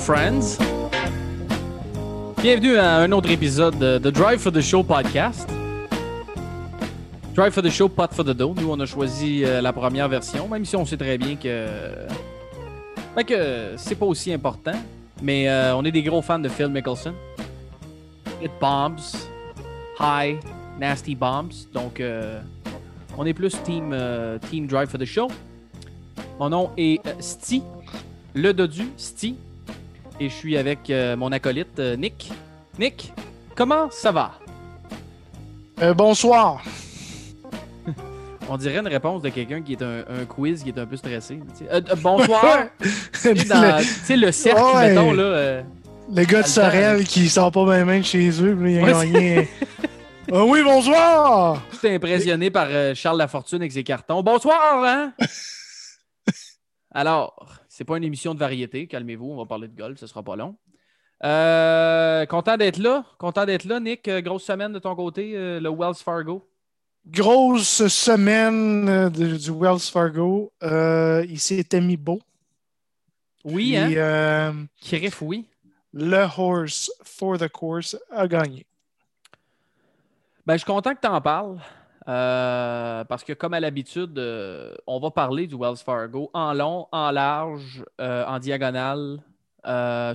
friends. Bienvenue à un autre épisode de The Drive for the Show podcast. Drive for the Show, Pot for the Dough. Nous, on a choisi euh, la première version, même si on sait très bien que, ben que c'est pas aussi important. Mais euh, on est des gros fans de Phil Mickelson. It bombs, high, nasty bombs. Donc, euh, on est plus team, team Drive for the Show. Mon nom est Sti, le dodu, Sti. Et je suis avec euh, mon acolyte euh, Nick. Nick, comment ça va? Euh, bonsoir. On dirait une réponse de quelqu'un qui est un, un quiz qui est un peu stressé. tu sais. Bonsoir. Tu sais, le cercle, Ouais. mettons, là. le gars de Sorel qui sort pas main de chez eux, puis il a Ouais, gagné. Oui, bonsoir! tout impressionné par Charles Lafortune avec ses cartons. Bonsoir, hein? Alors, c'est pas une émission de variété. Calmez-vous, on va parler de golf, ce sera pas long. Euh, content d'être là. Content d'être là, Nick. Euh, Grosse semaine de ton côté, euh, le Wells Fargo. Grosse semaine de- du Wells Fargo. Euh, il s'était mis beau. Oui, Puis, hein? euh, oui. le horse for the course a gagné. Ben, je suis content que tu en parles. Euh, parce que, comme à l'habitude, euh, on va parler du Wells Fargo en long, en large, euh, en diagonale,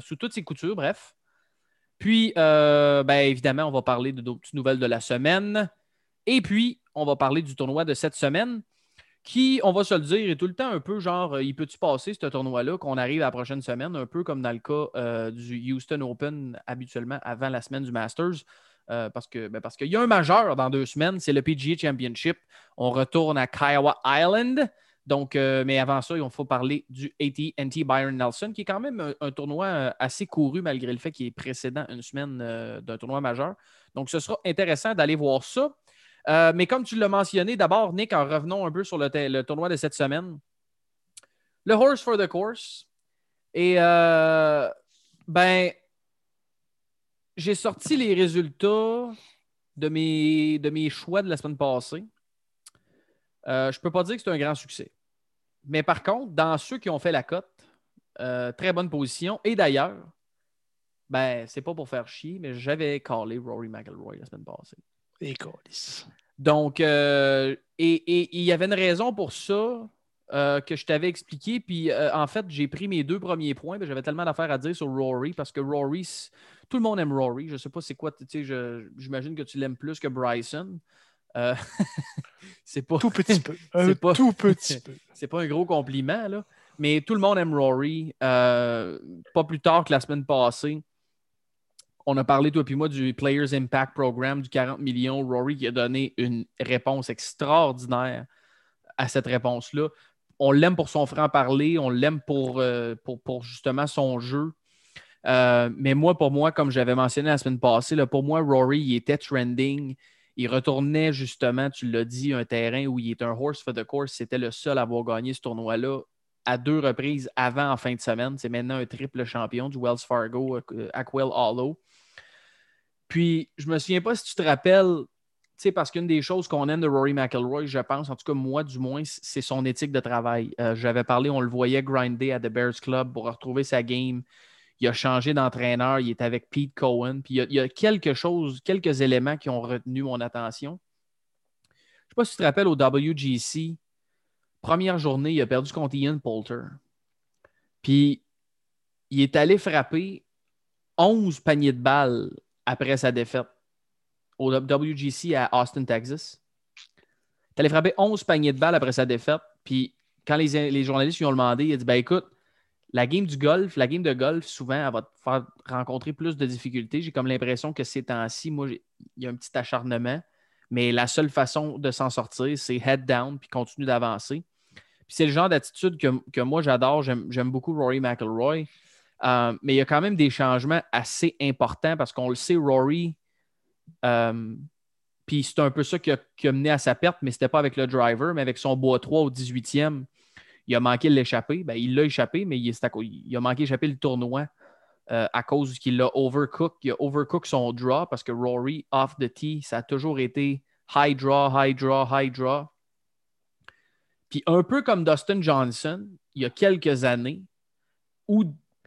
sous toutes ses coutures, bref. Puis, ben, évidemment, on va parler de d'autres petites nouvelles de la semaine. Et puis, on va parler du tournoi de cette semaine, qui, on va se le dire, est tout le temps un peu genre, il peut-tu passer ce tournoi-là, qu'on arrive à la prochaine semaine, un peu comme dans le cas du Houston Open, habituellement avant la semaine du Masters. Euh, parce que ben, parce qu'il y a un majeur dans deux semaines, c'est le PGA Championship. On retourne à Kiowa Island. Donc, euh, mais avant ça, il faut parler du AT&T Byron Nelson, qui est quand même un, tournoi euh, assez couru malgré le fait qu'il est précédent une semaine d'un tournoi majeur. Donc, ce sera intéressant d'aller voir ça. Mais comme tu l'as mentionné, d'abord, Nick, en revenant un peu sur le, le tournoi de cette semaine, le Horse for the Course. Et ben, j'ai sorti les résultats de mes, de mes choix de la semaine passée. Euh, je ne peux pas dire que c'est un grand succès. Mais par contre, dans ceux qui ont fait la cote, euh, très bonne position. Et d'ailleurs, ben, c'est pas pour faire chier, mais j'avais callé Rory McIlroy la semaine passée. Et. Donc, euh, et et il y avait une raison pour ça euh, que je t'avais expliqué. Puis, euh, en fait, j'ai pris mes deux premiers points. mais J'avais tellement d'affaires à dire sur Rory parce que Rory, tout le monde aime Rory. Je ne sais pas c'est quoi, tu sais, je- j'imagine que tu l'aimes plus que Bryson. Euh, c'est pas, Tout petit peu. Un C'est pas- tout petit peu. c'est pas un gros compliment, là. Mais tout le monde aime Rory. Pas plus tard que la semaine passée, on a parlé, toi et moi, du Players Impact Program du 40 millions. Rory qui a donné une réponse extraordinaire à cette réponse-là. On l'aime pour son franc-parler, on l'aime pour, euh, justement son jeu. Euh, mais moi, pour moi, comme j'avais mentionné la semaine passée, pour moi, Rory, il était trending. Il retournait justement, tu l'as dit, un terrain où il est un horse for the course. C'était le seul à avoir gagné ce tournoi-là à deux reprises avant en fin de semaine. C'est maintenant un triple champion du Wells Fargo euh, Aquil Hollow. Puis, je me souviens pas si tu te rappelles, sais, parce qu'une des choses qu'on aime de Rory McIlroy, je pense, en tout cas moi du moins, c'est son éthique de travail. Euh, J'avais parlé, on le voyait grinder à The Bears Club pour retrouver sa game. Il a changé d'entraîneur, il est avec Pete Cohen. Il y, a, quelque chose, quelques éléments qui ont retenu mon attention. Je sais pas si tu te rappelles au WGC, première journée, il a perdu contre Ian Poulter. Puis il est allé frapper 11 paniers de balles après sa défaite au WGC à Austin, Texas. Est allé frapper 11 paniers de balles après sa défaite. Puis quand les, les journalistes lui ont demandé, il a dit ben écoute, la game du golf, la game de golf, souvent, elle va te faire rencontrer plus de difficultés. J'ai comme l'impression que ces temps-ci, moi, il y a un petit acharnement. Mais la seule façon de s'en sortir, c'est head down puis continuer d'avancer. Puis c'est le genre d'attitude que, que moi j'adore. J'aime j'aime beaucoup Rory McIlroy. Euh, mais il y a quand même des changements assez importants parce qu'on le sait, Rory, Euh, puis c'est un peu ça qui a, mené à sa perte, mais ce n'était pas avec le driver, mais avec son bois 3 au 18e. Il a manqué l'échapper. Ben, il l'a échappé, mais il, a manqué d'échapper le tournoi euh, à cause qu'il l'a overcook. Il a overcook son draw parce que Rory, off the tee, ça a toujours été high draw, high draw, high draw. Puis un peu comme Dustin Johnson, il y a quelques années, où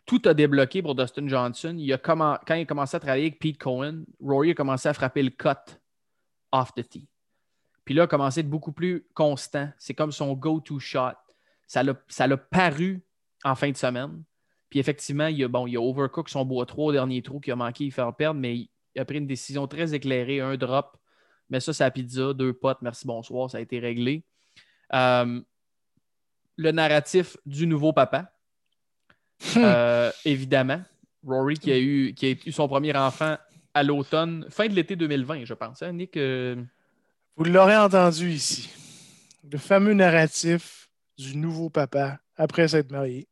tout a débloqué pour Dustin Johnson. Il a quand il a commencé à travailler avec Pete Cohen, Rory a commencé à frapper le cut off the tee. Puis là, a commencé à être beaucoup plus constant. C'est comme son go-to shot. Ça l'a paru en fin de semaine. Puis effectivement, il a, bon, il a overcook son bois 3 au dernier trou qui a manqué il faire perdre, mais il a pris une décision très éclairée, un drop. Mais ça, c'est la pizza, deux potes, merci, bonsoir, ça a été réglé. Euh, le narratif du nouveau papa. Hmm. Euh, évidemment, Rory qui a, eu, qui a eu son premier enfant à l'automne, fin de l'été 2020, je pense. Hein, Nick? Euh, Vous l'aurez entendu ici. Le fameux narratif du nouveau papa après s'être marié.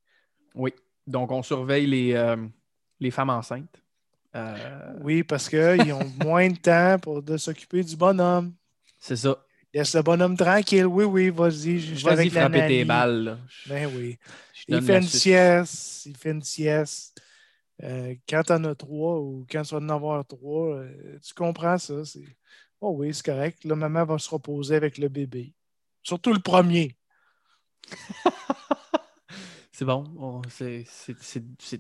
Oui. Donc, on surveille les, euh, les femmes enceintes. Oui, parce qu'ils ont moins de temps pour de s'occuper du bonhomme. C'est ça. Laisse le bonhomme tranquille. Oui, oui, vas-y. Vas-y, frapper tes balles. Ben oui. Il fait une sieste. Il fait une sieste. Euh, quand tu en as trois ou quand tu vas en avoir trois, euh, tu comprends ça. Oh oui, c'est correct. Là, maman va se reposer avec le bébé. Surtout le premier. c'est bon. On,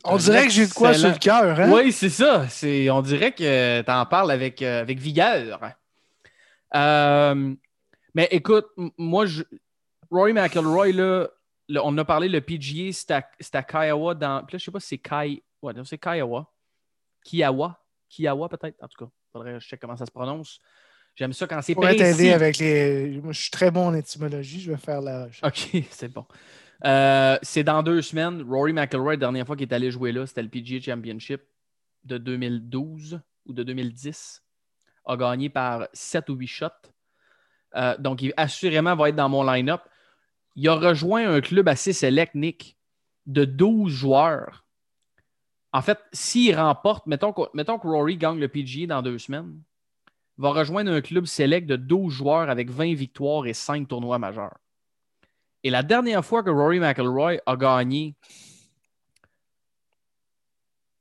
on dirait que j'ai de quoi sur le cœur. Hein? Oui, c'est ça. On dirait que tu en parles avec, euh, avec vigueur. Mais écoute, moi, je, Roy McElroy, là, on a parlé, le PGA, c'est à, Kiowa dans. Puis là, je sais pas si c'est Kai. Ouais, c'est Kiowa. Kiawa. Kiawa, peut-être. En tout cas, faudrait que je sais comment ça se prononce. J'aime ça quand c'est précis. t'aider avec les. Moi, je suis très bon en étymologie. Je vais faire la OK, c'est bon. Euh, c'est dans deux semaines. Rory McIlroy, la dernière fois qu'il est allé jouer là, c'était le PGA Championship de 2012 ou de 2010. A gagné par 7 ou 8 shots. Euh, donc, il assurément va être dans mon line-up il a rejoint un club assez select, Nick, de 12 joueurs. En fait, s'il remporte, mettons que, Rory gagne le PGA dans deux semaines, va rejoindre un club select de 12 joueurs avec 20 victoires et 5 tournois majeurs. Et la dernière fois que Rory McIlroy a gagné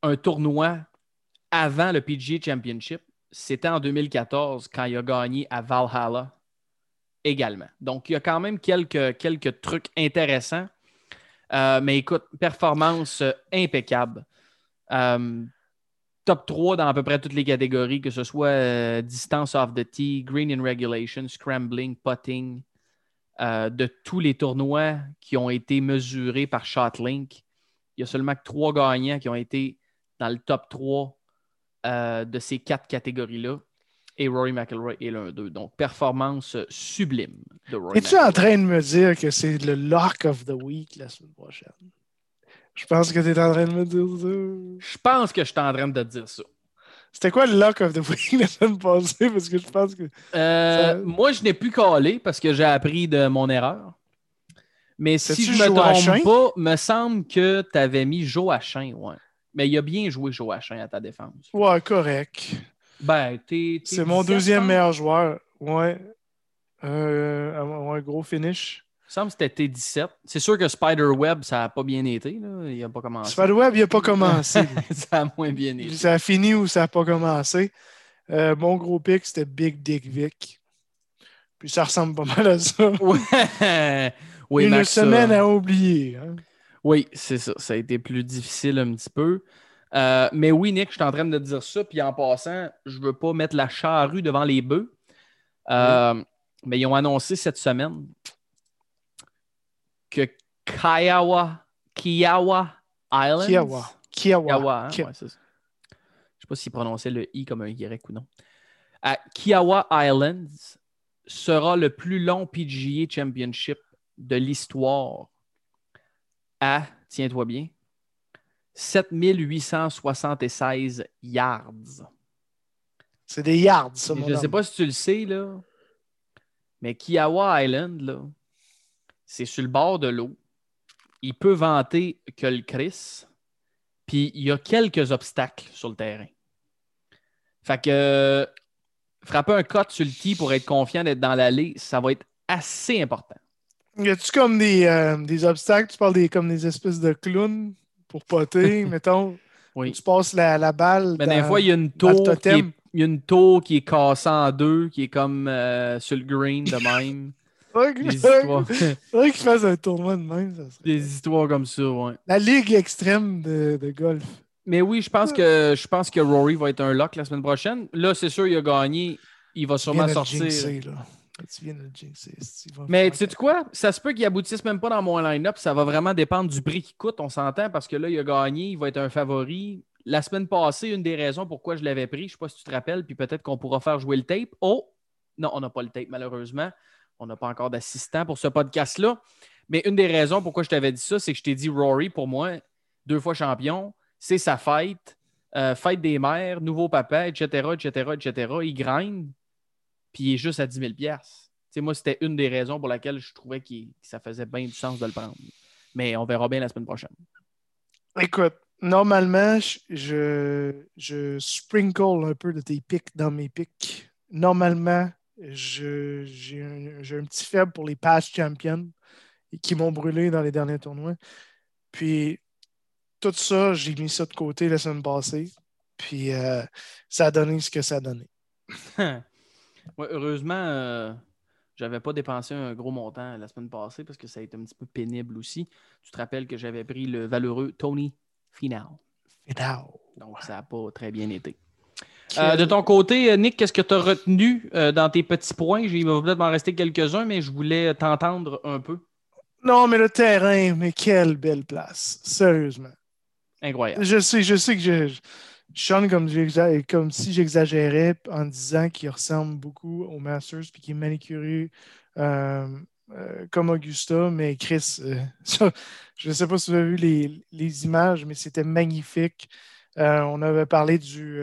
un tournoi avant le PGA Championship, c'était en 2014 quand il a gagné à Valhalla également. Donc, il y a quand même quelques, quelques trucs intéressants. Euh, mais écoute, performance euh, impeccable. Euh, top 3 dans à peu près toutes les catégories, que ce soit distance off the tee, green in regulation, scrambling, putting, de tous les tournois qui ont été mesurés par Shotlink. Il y a seulement trois gagnants qui ont été dans le top 3 de ces quatre catégories-là et Rory McIlroy est l'un d'eux. Donc, performance sublime de Rory Es-tu en train de me dire que c'est le lock of the week la semaine prochaine? Je pense que tu es en train de me dire ça. Je pense que je suis en train de te dire ça. C'était quoi le lock of the week la semaine passée? Parce que je pense que. Euh, moi, je n'ai plus calé parce que j'ai appris de mon erreur. Mais si je ne me trompe pas, me semble que tu avais mis Joachim, ouais. Mais il a bien joué Joachim à ta défense. Ouais, correct. Ben, C'est mon deuxième meilleur joueur. Ouais. Euh, un gros finish. Il me semble que c'était T17. C'est sûr que Spider-Web, ça n'a pas bien été. Là. Il n'a pas commencé. Spider-Web, il n'a pas commencé. ça a moins bien été. Ça a fini ou ça n'a pas commencé. Euh, mon gros pic, c'était Big Dick Vic. Puis ça ressemble pas mal à ça. Ouais. oui, Une semaine à oublier. Hein. Oui, c'est ça. Ça a été plus difficile un petit peu. Euh, mais oui, Nick, je suis en train de dire ça. Puis en passant, je ne veux pas mettre la charrue devant les bœufs. Euh, mais ils ont annoncé cette semaine que Kiowa, Kiowa Islands? Kiowa. Kiowa. Hein? je ne sais pas s'ils prononçaient le I comme un Y ou non. À Kiowa Islands sera le plus long PGA Championship de l'histoire à, tiens-toi bien, 7876 yards. C'est des yards, ça, Je ne sais pas si tu le sais, là, mais Kiawa Island, là, c'est sur le bord de l'eau. Il peut vanter que le Chris, puis il y a quelques obstacles sur le terrain. Fait que frapper un cut sur le tee pour être confiant d'être dans l'allée, ça va être assez important. Y a-tu comme des, euh, des, obstacles? Tu parles des, comme des espèces de clowns? Pour poter, mettons. Oui. Tu passes la, la balle. Mais des fois, il y a une tour qui est, il y a une tour qui est cassée en deux, qui est comme euh, sur le green de même. des histoires. Faudrait fasse un tournoi de même. Ça Des histoires comme ça, ouais. La ligue extrême de, de golf. Mais oui, je pense, que, je pense que Rory va être un lock la semaine prochaine. Là, c'est sûr, il a gagné. Il va sûrement sortir. Tu viens de Mais tu sais quoi? Ça se peut qu'il aboutisse même pas dans mon line-up. Ça va vraiment dépendre du prix qu'il coûte, on s'entend, parce que là, il a gagné, il va être un favori. La semaine passée, une des raisons pourquoi je l'avais pris, je ne sais pas si tu te rappelles, puis peut-être qu'on pourra faire jouer le tape. Oh! Non, on n'a pas le tape, malheureusement. On n'a pas encore d'assistant pour ce podcast-là. Mais une des raisons pourquoi je t'avais dit ça, c'est que je t'ai dit Rory, pour moi, deux fois champion, c'est sa fête, euh, fête des mères, nouveau papa, etc., etc., etc. Il grind, puis il est juste à 10 000 T'sais, Moi, c'était une des raisons pour laquelle je trouvais que ça faisait bien du sens de le prendre. Mais on verra bien la semaine prochaine. Écoute, normalement, je, je sprinkle un peu de tes pics dans mes pics. Normalement, j'ai un, un, petit faible pour les past champions qui m'ont brûlé dans les derniers tournois. Puis tout ça, j'ai mis ça de côté la semaine passée. Puis euh, ça a donné ce que ça a donné. heureusement, euh, j'avais pas dépensé un gros montant la semaine passée parce que ça a été un petit peu pénible aussi. Tu te rappelles que j'avais pris le valeureux Tony Final. Final. Donc ça n'a pas très bien été. Euh, de ton côté, Nick, qu'est-ce que tu as retenu dans tes petits points? Il va peut-être m'en rester quelques-uns, mais je voulais t'entendre un peu. Non, mais le terrain, mais quelle belle place. Sérieusement. Incroyable. Je sais, je sais que je, je comme, comme si j'exagérais en disant qu'il ressemble beaucoup au Masters puis qu'il est manicuré euh, euh, comme Augusta, mais Chris, euh, je ne sais pas si vous avez vu les, images, mais c'était magnifique. on avait parlé du,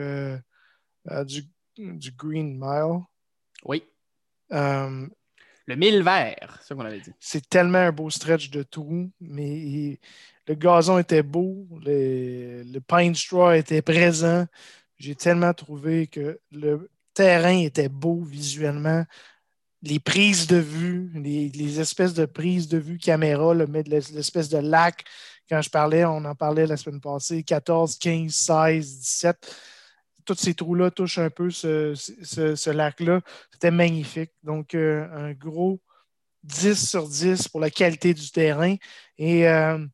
du, du, Green Mile. Oui. Le mille vert, c'est ce qu'on avait dit. C'est tellement un beau stretch de tout, mais le gazon était beau, le, pine straw était présent. J'ai tellement trouvé que le terrain était beau visuellement. Les prises de vue, les, espèces de prises de vue caméra, l'espèce de lac, quand je parlais, on en parlait la semaine passée, 14, 15, 16, 17 tous ces trous-là touchent un peu ce, lac-là. C'était magnifique. Donc, euh, un gros 10 sur 10 pour la qualité du terrain. Et euh,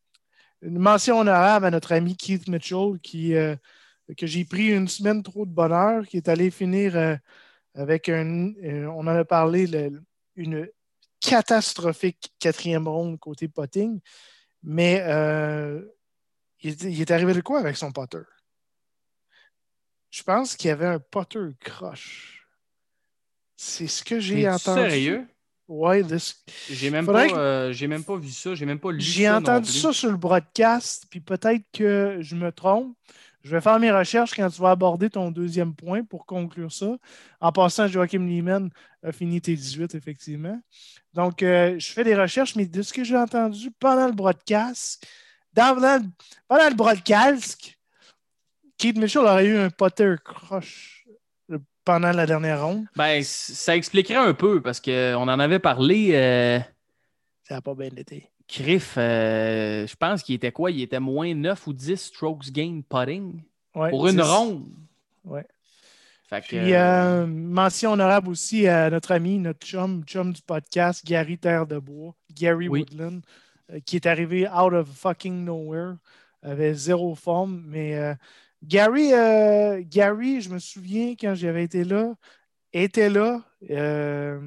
une mention honorable à notre ami Keith Mitchell, qui, euh, que j'ai pris une semaine trop de bonheur, qui est allé finir euh, avec un, euh, on en a parlé, une catastrophique quatrième ronde côté potting. Mais il, est arrivé de quoi avec son potter? Je pense qu'il y avait un potter croche. C'est ce que j'ai entendu. Sérieux? Ouais, j'ai même, pas, euh, même pas vu ça, j'ai même pas lu ça. J'ai entendu ça sur le broadcast, puis peut-être que je me trompe. Je vais faire mes recherches quand tu vas aborder ton deuxième point pour conclure ça. En passant, Joachim Lehman a fini tes 18, effectivement. Donc, euh, je fais des recherches, mais de ce que j'ai entendu pendant le broadcast, pendant, pendant le broadcast, Keith Mitchell aurait eu un Potter croche pendant la dernière ronde? Ben, ça expliquerait un peu parce qu'on en avait parlé. Euh, ça n'a pas bien été. Criff, euh, je pense qu'il était quoi? Il était moins 9 ou 10 strokes gain putting pour une ronde. Ouais. Puis, euh, mention honorable aussi à notre ami, notre chum, chum du podcast, Gary Terre de Bois, Gary Woodland, qui est arrivé out of fucking nowhere, avait zéro forme, mais Gary, euh, Gary, je me souviens quand j'avais été là, était là euh,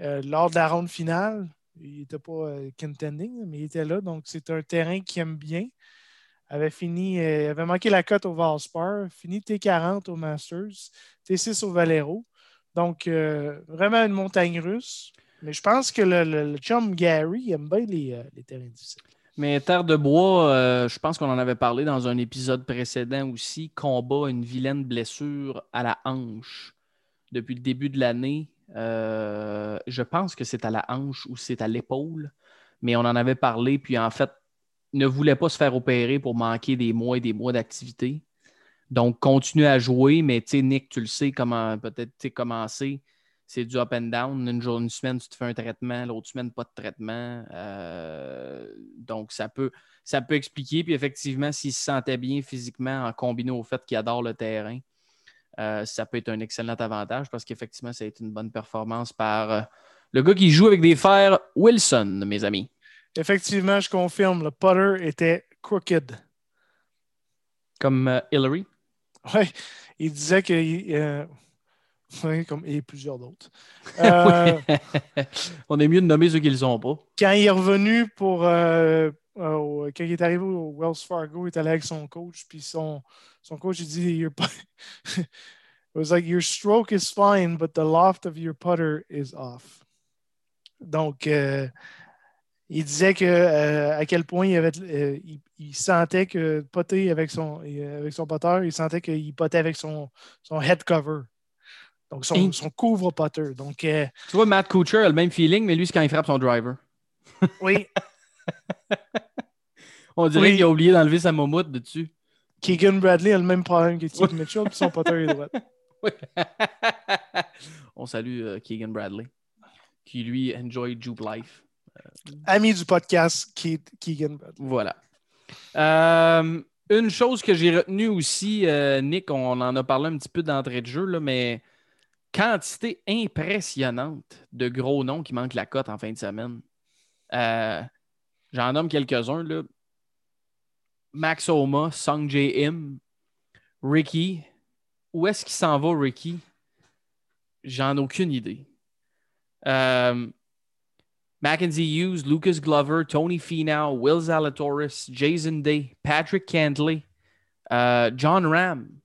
euh, lors de la ronde finale. Il n'était pas contending, mais il était là. Donc, c'est un terrain qui aime bien. Avait fini, avait manqué la cote au Valspar, fini T40 au Masters, T6 au Valero. Donc, vraiment une montagne russe. Mais je pense que le, chum Gary aime bien les, les terrains difficiles. Mais Terre de Bois, euh, je pense qu'on en avait parlé dans un épisode précédent aussi, combat une vilaine blessure à la hanche depuis le début de l'année. Euh, je pense que c'est à la hanche ou c'est à l'épaule, mais on en avait parlé, puis en fait, ne voulait pas se faire opérer pour manquer des mois et des mois d'activité. Donc, continue à jouer, mais tu sais, Nick, tu le sais, comment peut-être commencer. C'est du up and down. Une, journée, une semaine, tu te fais un traitement, l'autre semaine, pas de traitement. Euh, donc, ça peut, ça peut expliquer. Puis, effectivement, s'il se sentait bien physiquement, en combiné au fait qu'il adore le terrain, euh, ça peut être un excellent avantage parce qu'effectivement, ça a été une bonne performance par euh, le gars qui joue avec des fers Wilson, mes amis. Effectivement, je confirme, le putter était crooked. Comme Hillary? Oui, il disait que. Euh, comme, et plusieurs d'autres. Euh, On est mieux de nommer ceux qui ne le sont pas. Quand il est revenu pour. Euh, quand il est arrivé au Wells Fargo, il est allé avec son coach, puis son, son coach, il dit Your, It was like, Your stroke is fine, but the loft of your putter is off. Donc, il disait que euh, à quel point il, avait, euh, il, sentait que poter avec son, avec son poteur, il sentait qu'il potait avec son, son head cover. Donc son, son couvre-poteur. Donc, euh, tu vois, Matt Kuchar a le même feeling, mais lui, c'est quand il frappe son driver. Oui. On dirait qu'il a oublié d'enlever sa momoute dessus. Keegan Bradley a le même problème que Keith Mitchell, puis son poteur est droit. On salue Keegan Bradley, qui lui enjoy Juke Life. Ami du podcast, Keegan. Voilà. Euh, une chose que j'ai retenue aussi, euh, Nick, on en a parlé un petit peu d'entrée de jeu, là, mais quantité impressionnante de gros noms qui manquent la cote en fin de semaine. Euh, j'en nomme quelques-uns. Max Oma, Sung J. Ricky. Où est-ce qu'il s'en va, Ricky? J'en ai aucune idée. Euh, Mackenzie Hughes, Lucas Glover, Tony Finau, Will Zalatoris, Jason Day, Patrick Cantley, euh, John Ram.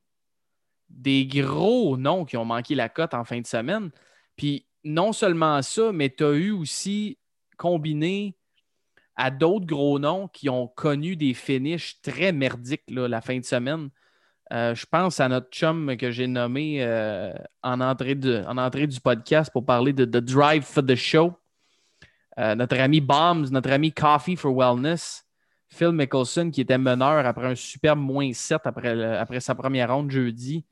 Des gros noms qui ont manqué la cote en fin de semaine. Puis non seulement ça, mais tu as eu aussi combiné à d'autres gros noms qui ont connu des finishes très merdiques la fin de semaine. Euh, je pense à notre chum que j'ai nommé euh, en, entrée du podcast pour parler de The Drive for the Show. Euh, notre ami Bombs, notre ami Coffee for Wellness, Phil Mickelson, qui était meneur après un superbe moins 7 après, après sa première ronde jeudi,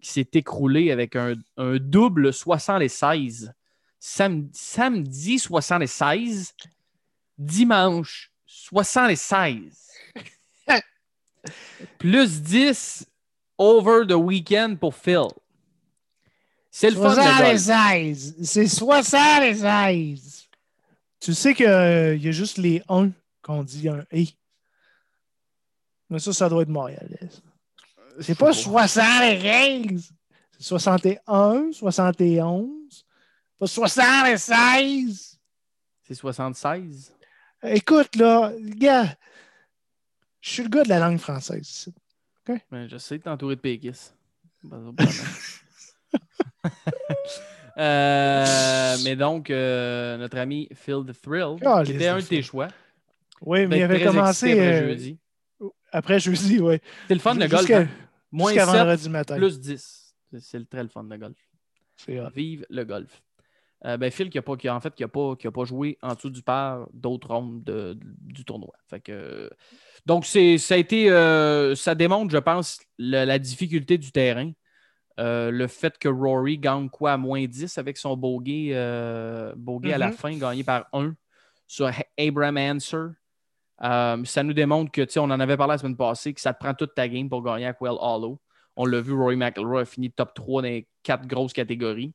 qui s'est écroulé avec un, double 76. Sam, samedi 76, dimanche 76. Plus 10 over the weekend pour Phil. C'est le fun. 76. C'est 76. Tu sais qu'il euh, y a juste les 1 qu'on dit un E. Mais ça, ça doit être Montréal. C'est pas 75. C'est 61, 71. Pas 76. C'est 76. Écoute, là, gars, je suis le gars de la langue française. OK? Ben, je sais que t'es entouré de péquistes. Euh, mais donc, euh, notre ami Phil the Thrill, oh, était un de tes choix. Oui, mais il avait commencé. Euh, jeudi. Après jeudi, oui. C'est le fun de golf. Hein? Moins 7, matin. plus 10. C'est le très le fun de golf. Vive le golf. ben Phil qui a pas, qui en fait qui a pas, qui a pas joué en dessous du par d'autres rondes du tournoi. Fait que, donc c'est ça a été ça démontre, je pense, la difficulté du terrain. Euh, le fait que Rory gagne quoi à moins 10 avec son bogey, euh, à la mhm. fin, gagné par 1 sur Abraham Answer. Euh, ça nous démontre que, on en avait parlé la semaine passée, que ça te prend toute ta game pour gagner à Quell Hollow. On l'a vu, Rory McIlroy a fini top 3 dans les quatre grosses catégories,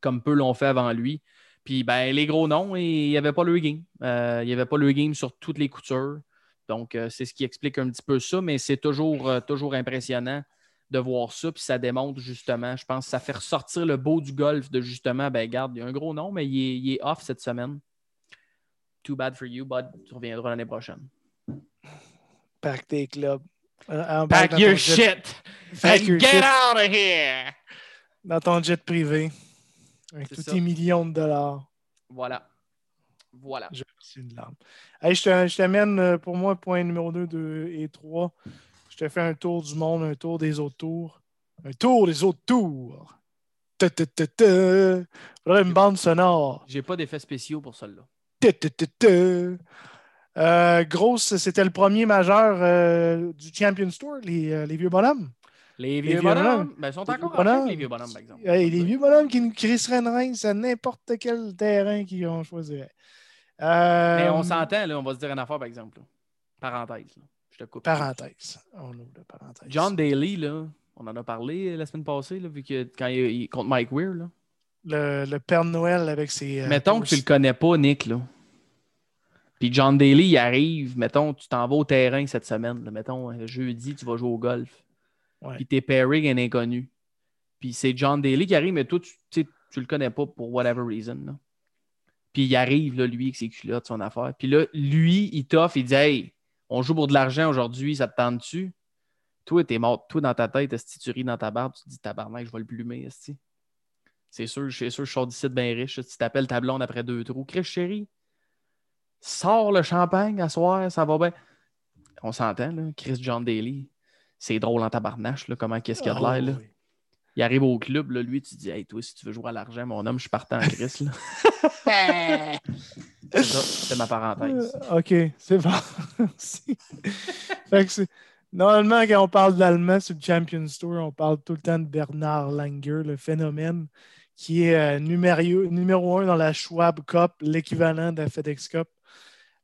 comme peu l'ont fait avant lui. Puis ben, les gros noms, il n'y avait pas le game. il n'y avait pas le game sur toutes les coutures. Donc, c'est ce qui explique un petit peu ça, mais c'est toujours, toujours impressionnant de voir ça. Puis ça démontre justement, je pense, ça fait ressortir le beau du golf de justement, ben garde, il y a un gros nom, mais il est, off cette semaine. Too bad for you, bud. Tu reviendras l'année prochaine. Pack tes clubs. Euh, Pack your shit. and get out of here. Dans ton jet privé. Avec tous tes millions de dollars. Voilà. Voilà. Je une larme. je t'amène euh, pour moi point numéro 2 2 et 3. Je te fais un tour du monde, un tour des autres tours. Un tour des autres tours. Ta, ta, ta, ta. une bande sonore. J'ai pas d'effets spéciaux pour celle-là. Euh, grosse, c'était le premier majeur euh, du Champions Tour, les, euh, les, vieux bonhommes. Les vieux, bonhommes, ben, ils sont encore en les vieux bonhommes, par exemple. les vieux bonhommes qui nous crisseraient une reine à n'importe quel terrain qu'ils ont choisi. Euh... Mais on s'entend, là, on va se dire une affaire, par exemple. Parenthèse. Je te coupe. Parenthèse. On ouvre la parenthèse. John Daly, là, on en a parlé la semaine passée, là, vu que quand il, contre Mike Weir. Là. Le, le, Père Noël avec ses. Euh, mettons que tu le connais pas, Nick. Là. Puis John Daly, il arrive. Mettons, tu t'en vas au terrain cette semaine. Là. Mettons, euh, jeudi, tu vas jouer au golf. Ouais. Puis t'es pairing un inconnu. Puis c'est John Daly qui arrive, mais toi, tu, tu le connais pas pour whatever reason. Là. Puis il arrive, là, lui, avec ses culottes, son affaire. Puis là, lui, il t'offre, il dit Hey, on joue pour de l'argent aujourd'hui, ça te tente-tu? Toi, t'es mort, toi, dans ta tête, si tu ris dans ta barbe, tu te dis Tabarnak, je vais le plumer, C'est sûr, je sûr, je sors d'ici bien riche. Tu t'appelles ta blonde après deux trous, Chris chérie, sors le champagne à soir, ça va bien. On s'entend, là, Chris John Daly. C'est drôle en tabarnache, là, comment qu'est-ce qu'il y a de l'air, là. Ah il arrive au club, là, lui, tu dis Hey, toi, si tu veux jouer à l'argent, mon homme, je suis partant en Chris. c'est ma parenthèse. Euh, OK, c'est bon. Normalement, quand on parle d'Allemand sur le Champions Tour, on parle tout le temps de Bernard Langer, le phénomène, qui est euh, numéro, numéro un dans la Schwab Cup, l'équivalent de la FedEx Cup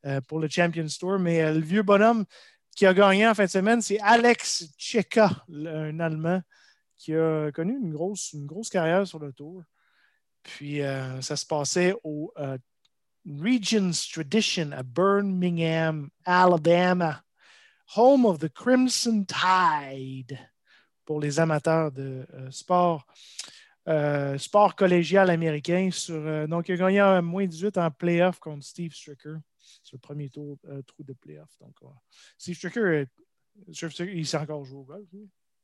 euh, pour le Champions Tour. Mais le vieux bonhomme qui a gagné en fin de semaine, c'est Alex Cheka, un Allemand qui a connu une grosse, une grosse carrière sur le tour. Puis euh, ça se passait au euh, Regents Tradition à Birmingham, Alabama, home of the Crimson Tide pour les amateurs de euh, sport. collégial américain. Sur, donc, il a gagné un moins 18 en playoff contre Steve Stricker sur le premier tour, trou de playoff. Donc, Steve Stricker, il s'est encore joué au golf,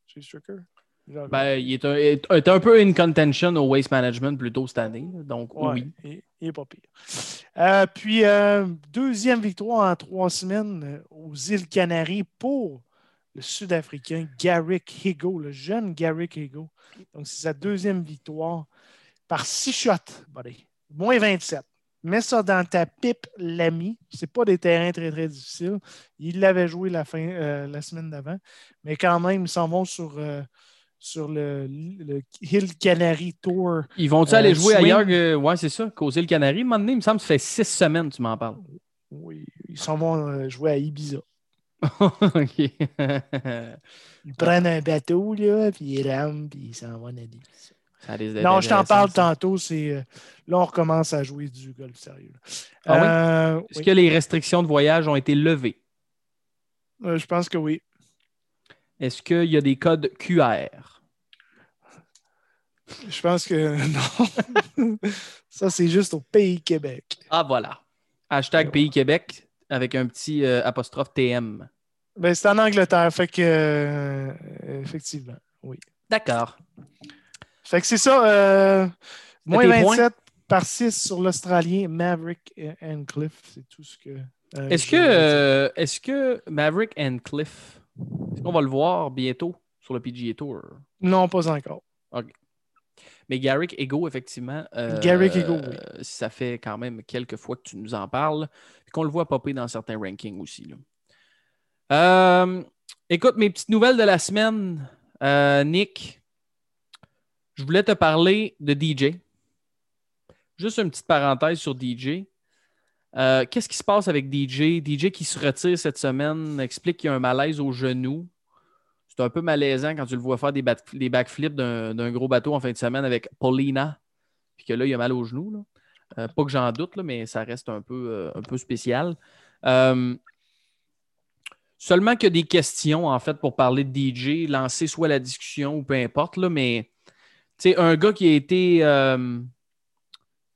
Steve Stricker? Ben, il est un, est un, peu in contention au waste management plutôt cette année. Donc, oui. Il, n'est pas pire. Euh, puis, euh, deuxième victoire en trois semaines euh, aux îles Canaries pour le Sud-Africain Garrick Higo, le jeune Garrick Higo. Donc, c'est sa deuxième victoire par six shots, buddy. Moins 27. Mets ça dans ta pipe, l'ami. Ce pas des terrains très, très difficiles. Il l'avait joué la, fin, la semaine d'avant. Mais quand même, ils s'en vont sur sur le, Hill Canary Tour. Ils vont-ils aller euh, jouer ailleurs que. Ouais, c'est ça, qu'aux îles Canaries? Maintenant, il me semble que ça fait six semaines tu m'en parles. Oui, ils s'en vont euh, jouer à Ibiza. Ils prennent un bateau, là, puis ils rament, puis ils s'en vont à Ibiza. non, je t'en parle tantôt. C'est euh, là, on recommence à jouer du golf sérieux. Ah oui? Est-ce que les restrictions de voyage ont été levées? je pense que oui. Est-ce qu'il y a des codes QR? Je pense que non. Ça, c'est juste au Pays Québec. Ah, voilà. Hashtag Pays Québec avec un petit euh, apostrophe TM. Ben, c'est en Angleterre, fait que euh, effectivement, oui. D'accord. Fait que c'est ça. Euh, moins 27 par 6 sur l'Australien Maverick and Cliff. C'est tout ce que. est-ce que, est-ce que Maverick and Cliff est-ce qu'on va le voir bientôt sur le PGA Tour? Non, pas encore. OK. Mais Garrick Ego, effectivement. Euh, Garrick Ego, oui. Ça fait quand même quelques fois que tu nous en parles. Qu'on le voit popper dans certains rankings aussi. Euh, écoute, mes petites nouvelles de la semaine. Euh, Nick, je voulais te parler de DJ. Juste une petite parenthèse sur DJ. Euh, qu'est-ce qui se passe avec DJ? DJ qui se retire cette semaine explique qu'il y a un malaise au genou. C'est un peu malaisant quand tu le vois faire des, backflips d'un gros bateau en fin de semaine avec Paulina. Puis que là, il a mal au genou. Euh, pas que j'en doute, mais ça reste un peu, euh, un peu spécial. seulement que des questions, en fait, pour parler de DJ, lancer soit la discussion ou peu importe. Là, mais un gars qui a été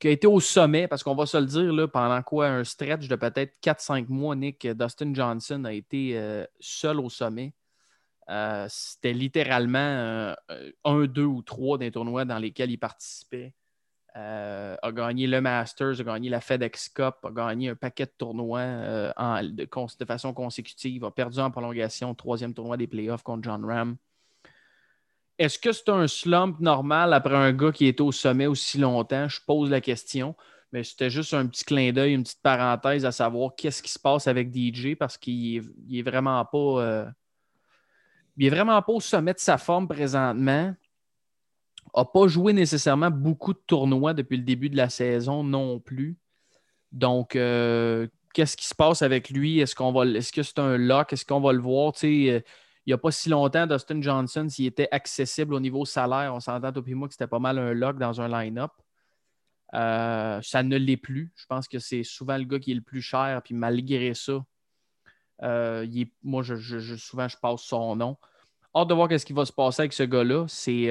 qui a été au sommet, parce qu'on va se le dire, là, pendant quoi un stretch de peut-être 4-5 mois, Nick, Dustin Johnson a été euh, seul au sommet. Euh, c'était littéralement euh, un, deux ou trois des tournois dans lesquels il participait. A gagné le Masters, a gagné la FedEx Cup, a gagné un paquet de tournois de, de, façon consécutive, a perdu en prolongation troisième tournoi des playoffs contre John Ram. Est-ce que c'est un slump normal après un gars qui est au sommet aussi longtemps? Je pose la question. Mais c'était juste un petit clin d'œil, une petite parenthèse à savoir qu'est-ce qui se passe avec DJ parce qu'il est, vraiment pas. Euh, Il vraiment pas au sommet de sa forme présentement. A pas joué nécessairement beaucoup de tournois depuis le début de la saison non plus. Donc, euh, qu'est-ce qui se passe avec lui? Est-ce est-ce que c'est un lock? Est-ce qu'on va le voir? Euh, il n'y a pas si longtemps, Dustin Johnson, s'il était accessible au niveau salaire, on s'entend depuis moi que c'était pas mal un lock dans un line-up. Euh, ça ne l'est plus. Je pense que c'est souvent le gars qui est le plus cher, puis malgré ça, moi, souvent, je passe son nom. Hâte de voir ce qui va se passer avec ce gars-là. C'est,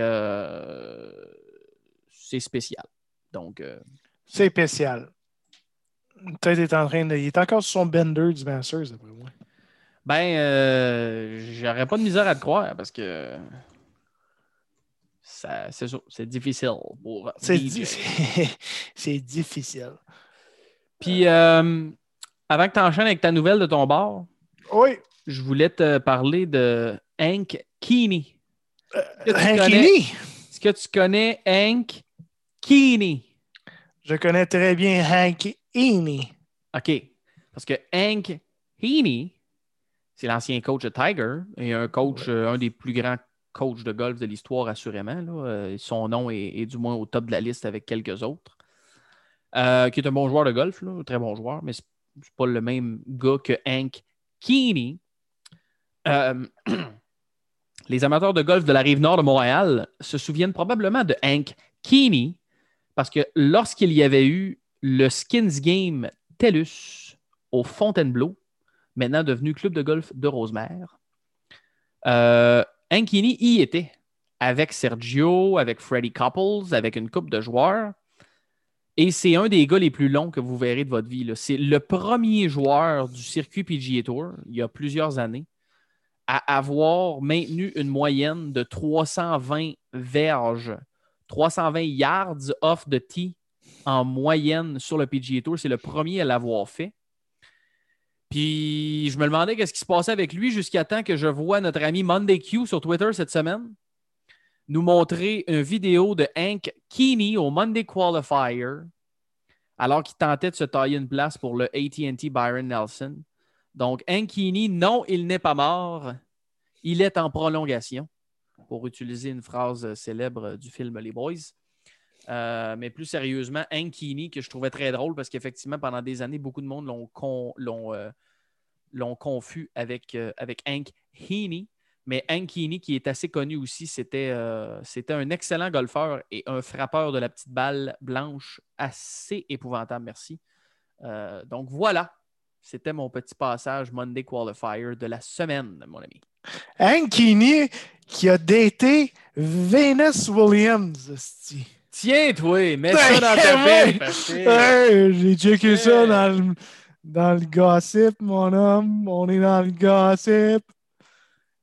c'est spécial. Donc. c'est spécial. Peut-être est en train de. Il est encore sur son bender du Masters, d'après moi. Ben, euh, j'aurais pas de misère à te croire parce que c'est c'est difficile pour. C'est, difficile. Puis, euh, avant que tu enchaînes avec ta nouvelle de ton bar, oui. je voulais te parler de Hank Keeney. Euh, Hank Keeney? Est-ce que tu connais Hank Keeney? Je connais très bien Hank Heaney. OK. Parce que Hank Heaney, c'est l'ancien coach de Tiger et un coach, euh, un des plus grands coachs de golf de l'histoire, assurément. Euh, son nom est, du moins au top de la liste avec quelques autres. Euh, qui est un bon joueur de golf, un très bon joueur, mais ce n'est pas le même gars que Hank Keeney. les amateurs de golf de la rive nord de Montréal se souviennent probablement de Hank Keeney parce que lorsqu'il y avait eu le Skins Game TELUS au Fontainebleau, maintenant devenu club de golf de Rosemère. Euh, Ankini y était avec Sergio, avec Freddie Couples, avec une coupe de joueurs. Et c'est un des gars les plus longs que vous verrez de votre vie. C'est le premier joueur du circuit PGA Tour, il y a plusieurs années, à avoir maintenu une moyenne de 320 verges, 320 yards off the tee en moyenne sur le PGA Tour. C'est le premier à l'avoir fait. Puis je me demandais qu'est-ce qui se passait avec lui jusqu'à temps que je vois notre ami Monday Q sur Twitter cette semaine nous montrer une vidéo de Hank Keeney au Monday Qualifier alors qu'il tentait de se tailler une place pour le ATT Byron Nelson. Donc, Keeney, non, il n'est pas mort. Il est en prolongation, pour utiliser une phrase célèbre du film Les Boys. Euh, mais plus sérieusement, Keeney, que je trouvais très drôle parce qu'effectivement, pendant des années, beaucoup de monde l'ont, euh, confus avec, euh, avec Hank Heaney. Mais Heaney, qui est assez connu aussi, c'était un excellent golfeur et un frappeur de la petite balle blanche assez épouvantable, merci. donc voilà, c'était mon petit passage Monday Qualifier de la semaine, mon ami. Keeney qui a daté Venus Williams. Tiens, toi, mets ça dans ta pipe. J'ai checké ça dans le, dans le gossip, mon homme. On est dans le gossip.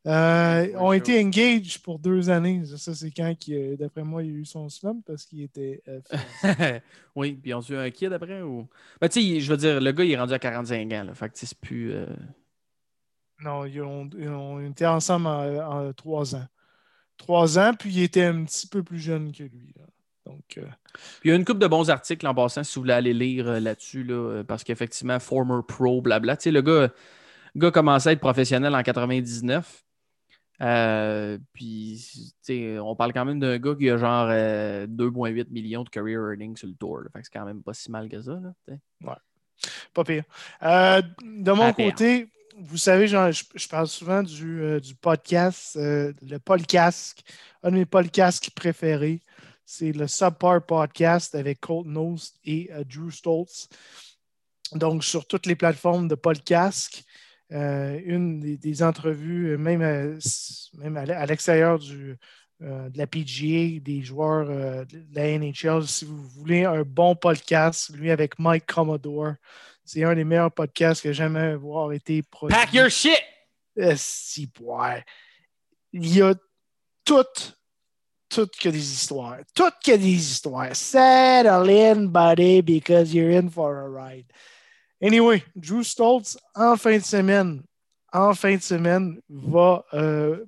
Euh, ont été engaged pour deux années. Ça, c'est quand, d'après moi, il a eu son slump parce qu'il était. Euh, oui, puis on a eu un kid après ou? Ben, tu sais, je veux dire, le gars, il est rendu à 45 ans. Là, fait que c'est plus. Euh, non, ils ont, été ensemble en, trois ans. Trois ans, puis il était un petit peu plus jeune que lui. Donc, euh, Il y a une couple de bons articles en passant si vous voulez aller lire euh, là-dessus, là, euh, parce qu'effectivement, former pro, blabla. Tu sais, le gars, le gars commençait à être professionnel en 99. Puis, on parle quand même d'un gars qui a genre 2,8 millions de career earnings sur le tour. Fait que c'est quand même pas si mal que ça. Là, ouais. Pas pire. de mon côté, vous savez, genre, je, parle souvent du, du podcast, le podcast, un de mes podcasts préférés. C'est le Subpar Podcast avec Colt Nose et euh, Drew Stoltz. Donc, sur toutes les plateformes de podcast, euh, une des, entrevues, euh, même, même à, l'extérieur de la PGA, des joueurs de la NHL. Si vous voulez un bon podcast, lui avec Mike Commodore, c'est un des meilleurs podcasts que j'ai jamais voir été produit. Pack your shit! si, Il y a toutes tout que des histoires. Tout que des histoires. Settle in, buddy, because you're in for a ride. Anyway, Drew Stoltz, en fin de semaine, en fin de semaine, va euh,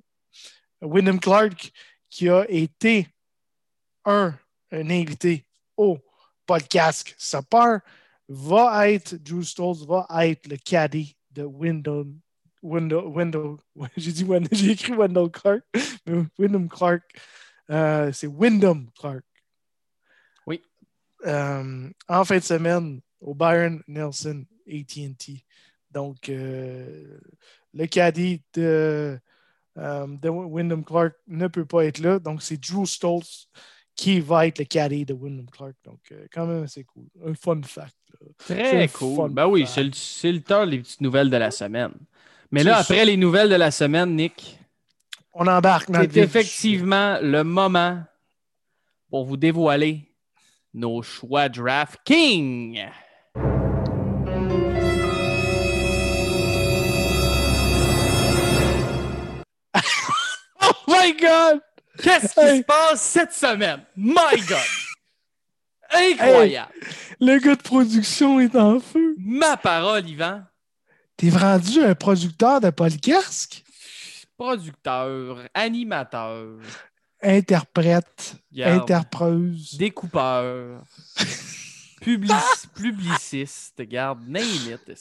Wyndham Clark, qui a été un, un invité au podcast Sapar, va être, Drew Stoltz va être le caddie de Wyndham, Wendell, j'ai dit j'ai écrit Wendell Clark, mais Wyndham Clark, euh, c'est Wyndham Clark. Oui. Euh, en fin de semaine, au Byron Nelson AT&T. Donc, euh, le caddie de, de, Wyndham Clark ne peut pas être là. Donc, c'est Drew Stoltz qui va être le caddie de Wyndham Clark. Donc, quand même, c'est cool. Un fun fact. Très cool. Ben oui, c'est le, le temps, les petites nouvelles de la semaine. Mais là, après les nouvelles de la semaine, Nick, on embarque C'est effectivement le moment pour vous dévoiler nos choix Draft my God! Qu'est-ce qui se passe cette semaine? My God! Incroyable! le gars de production est en feu. Ma parole, Yvan. T'es vendu un producteur de podcast? Producteur, animateur. Interprète, interpreuse. Découpeur. public, publiciste. Garde, name it,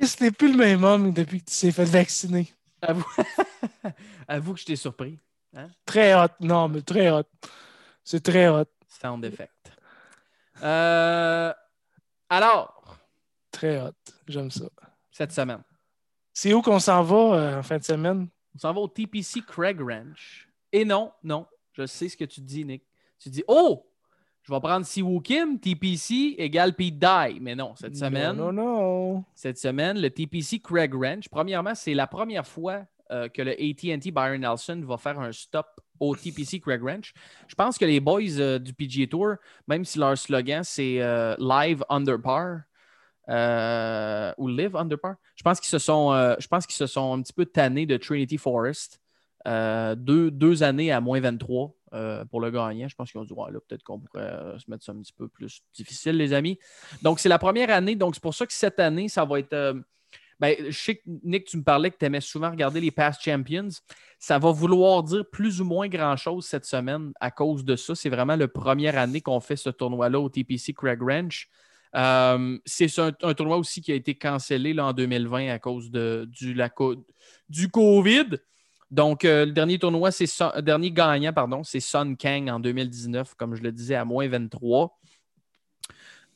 Ce n'est plus le même homme depuis que tu t'es fait vacciner. Avoue, Avoue que je t'ai surpris. Hein? Très hot. Non, mais très hot. C'est très hot. Sound effect. Euh, alors? Très hot. J'aime ça cette semaine. C'est où qu'on s'en va euh, en fin de semaine? On s'en va au TPC Craig Ranch. Et non, non, je sais ce que tu dis, Nick. Tu dis, oh, je vais prendre Siwoo Kim, TPC égale Pete Dye. Mais non, cette semaine. Non, non, Cette semaine, le TPC Craig Ranch, premièrement, c'est la première fois euh, que le ATT Byron Nelson va faire un stop au TPC Craig Ranch. Je pense que les boys euh, du PGA Tour, même si leur slogan c'est Live Under Par, euh, ou Live Under Par. Je pense qu'ils se sont, euh, je pense qu'ils se sont un petit peu tannés de Trinity Forest. Euh, deux, années à moins 23 pour le gagnant. Je pense qu'ils ont dit là, peut-être qu'on pourrait se mettre ça un petit peu plus difficile, les amis. Donc, c'est la première année. Donc, c'est pour ça que cette année, ça va être. Ben, je sais que Nick, tu me parlais que tu aimais souvent regarder les Past Champions. Ça va vouloir dire plus ou moins grand-chose cette semaine à cause de ça. C'est vraiment la première année qu'on fait ce tournoi-là au TPC Craig Ranch. Euh, c'est un, tournoi aussi qui a été cancellé en 2020 à cause de, du, la, du COVID. Donc, euh, le dernier tournoi, c'est dernier gagnant, pardon, c'est Sun Kang en 2019, comme je le disais, à moins 23.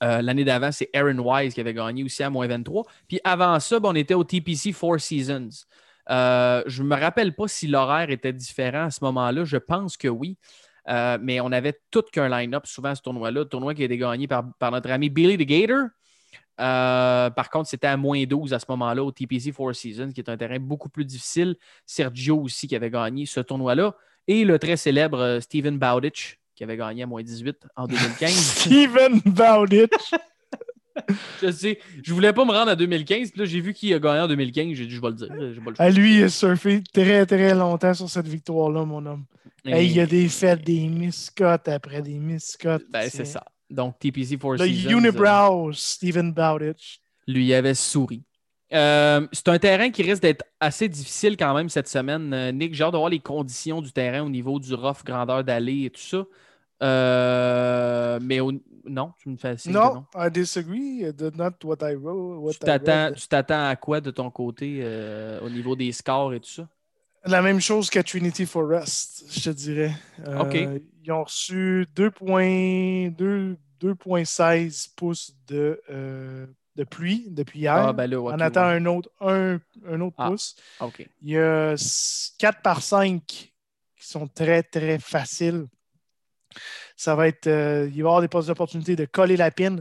Euh, l'année d'avant, c'est Aaron Wise qui avait gagné aussi à moins 23. Puis avant ça, ben, on était au TPC Four Seasons. je ne me rappelle pas si l'horaire était différent à ce moment-là. Je pense que oui. Euh, mais on avait tout qu'un line-up souvent à ce tournoi-là. Tournoi qui a été gagné par, notre ami Billy the Gator. Euh, par contre, c'était à moins 12 à ce moment-là au TPC Four Seasons, qui est un terrain beaucoup plus difficile. Sergio aussi qui avait gagné ce tournoi-là. Et le très célèbre euh, Steven Bowditch qui avait gagné à moins 18 en 2015. Steven Bowditch! je sais, je voulais pas me rendre à 2015, puis là j'ai vu qui a gagné en 2015, j'ai dit je vais le dire. à lui, il a surfé très très longtemps sur cette victoire-là, mon homme il y a des fêtes, des miscottes après des miscottes. Ben, c'est ça. Donc, TPC Four Le Seasons. Unibrow, Stephen Bowditch. Lui avait souri. Euh, c'est un terrain qui risque d'être assez difficile quand même cette semaine. Euh, Nick, j'ai hâte de voir les conditions du terrain au niveau du rough, grandeur d'allée et tout ça. Euh, mais non, tu me fais signe non, non, I disagree. Not what I wrote. tu t'attends à quoi de ton côté au niveau des scores et tout ça? La même chose qu'à Trinity Forest, je te dirais. Euh, ils ont reçu 2,16 pouces de, euh, de pluie depuis hier. Ah, ben On attend un autre, un, autre ah, pouce. Il y a 4 par 5 qui sont très, très faciles. Ça va être. Euh, il va y avoir des postes d'opportunité de coller la pine.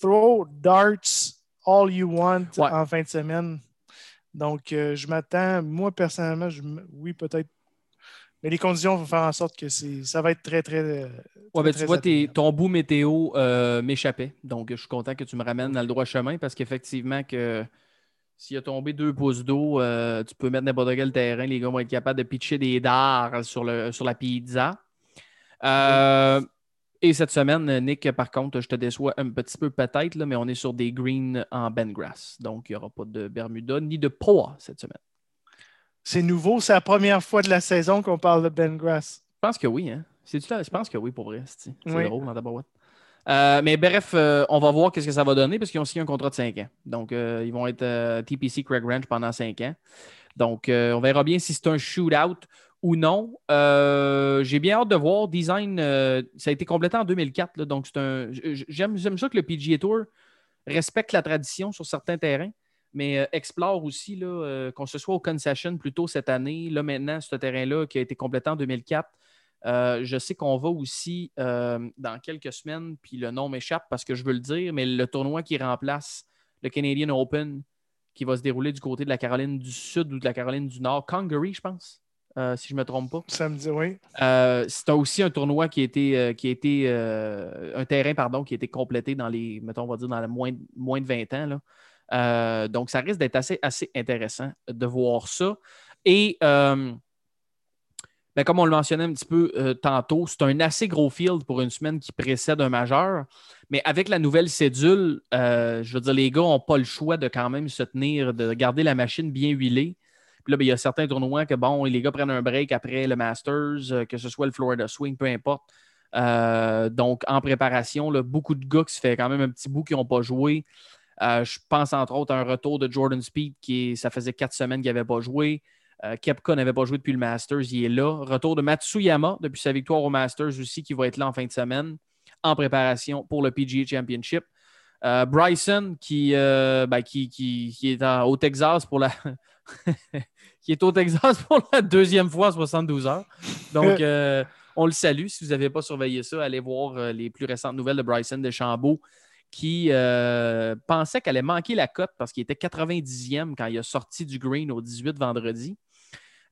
Throw darts all you want en fin de semaine. Donc, euh, je m'attends, moi personnellement, oui, peut-être. Mais les conditions vont faire en sorte que ça va être très, très. Euh, ouais, ben, tu vois, ton bout météo euh, m'échappait. Donc, je suis content que tu me ramènes dans le droit chemin parce qu'effectivement, que s'il a tombé deux pouces d'eau, tu peux mettre n'importe quel terrain. Les gars vont être capables de pitcher des dards sur, le, sur la pizza. Et cette semaine, Nick, par contre, je te déçois un petit peu peut-être, mais on est sur des greens en Bengrass. Donc, il n'y aura pas de Bermuda ni de Poa cette semaine. C'est nouveau, c'est la première fois de la saison qu'on parle de Bengrass. Je pense que oui. Hein? Je pense que oui, pour vrai. C'est drôle dans. Euh, mais bref, euh, on va voir qu'est-ce que ça va donner parce qu'ils ont signé un contrat de 5 ans. Donc, ils vont être TPC Craig Ranch pendant 5 ans. Donc, on verra bien si c'est un shootout ou non. J'ai bien hâte de voir. Design, ça a été complété en 2004. donc, c'est un. J'aime ça que le PGA Tour respecte la tradition sur certains terrains mais euh, explore aussi, euh, qu'on se soit au concession plus tôt cette année. Là, maintenant, ce terrain-là qui a été complété en 2004, euh, je sais qu'on va aussi dans quelques semaines, puis le nom m'échappe parce que je veux le dire, mais le tournoi qui remplace le Canadian Open qui va se dérouler du côté de la Caroline du Sud ou de la Caroline du Nord, Congaree, je pense. Si je ne me trompe pas. Ça me dit oui. c'est aussi un tournoi qui a été, qui a été un terrain pardon, qui a été complété dans les, mettons, on va dire dans les moins, moins de 20 ans. Là. Euh, donc, ça risque d'être assez, assez intéressant de voir ça. Et euh, ben, comme on le mentionnait un petit peu euh, tantôt, c'est un assez gros field pour une semaine qui précède un majeur. Mais avec la nouvelle cédule, je veux dire, les gars n'ont pas le choix de quand même se tenir, de garder la machine bien huilée. Là, ben, il y a certains tournois que, bon, les gars prennent un break après le Masters, que ce soit le Florida Swing, peu importe. donc, en préparation, beaucoup de gars qui se fait quand même un petit bout qui n'ont pas joué. Euh, je pense entre autres à un retour de Jordan Speed qui ça faisait quatre semaines qu'il n'avait pas joué. Euh, Kepka n'avait pas joué depuis le Masters, il est là. Retour de Matsuyama depuis sa victoire au Masters aussi qui va être là en fin de semaine en préparation pour le PGA Championship. Euh, Bryson qui, ben, qui, est au Texas pour la qui est au Texas pour la deuxième fois en 72 heures. Donc on le salue. Si vous n'avez pas surveillé ça, allez voir les plus récentes nouvelles de Bryson DeChambeau qui euh, pensait qu'elle allait manquer la cote parce qu'il était 90e quand il a sorti du green au 18 vendredi.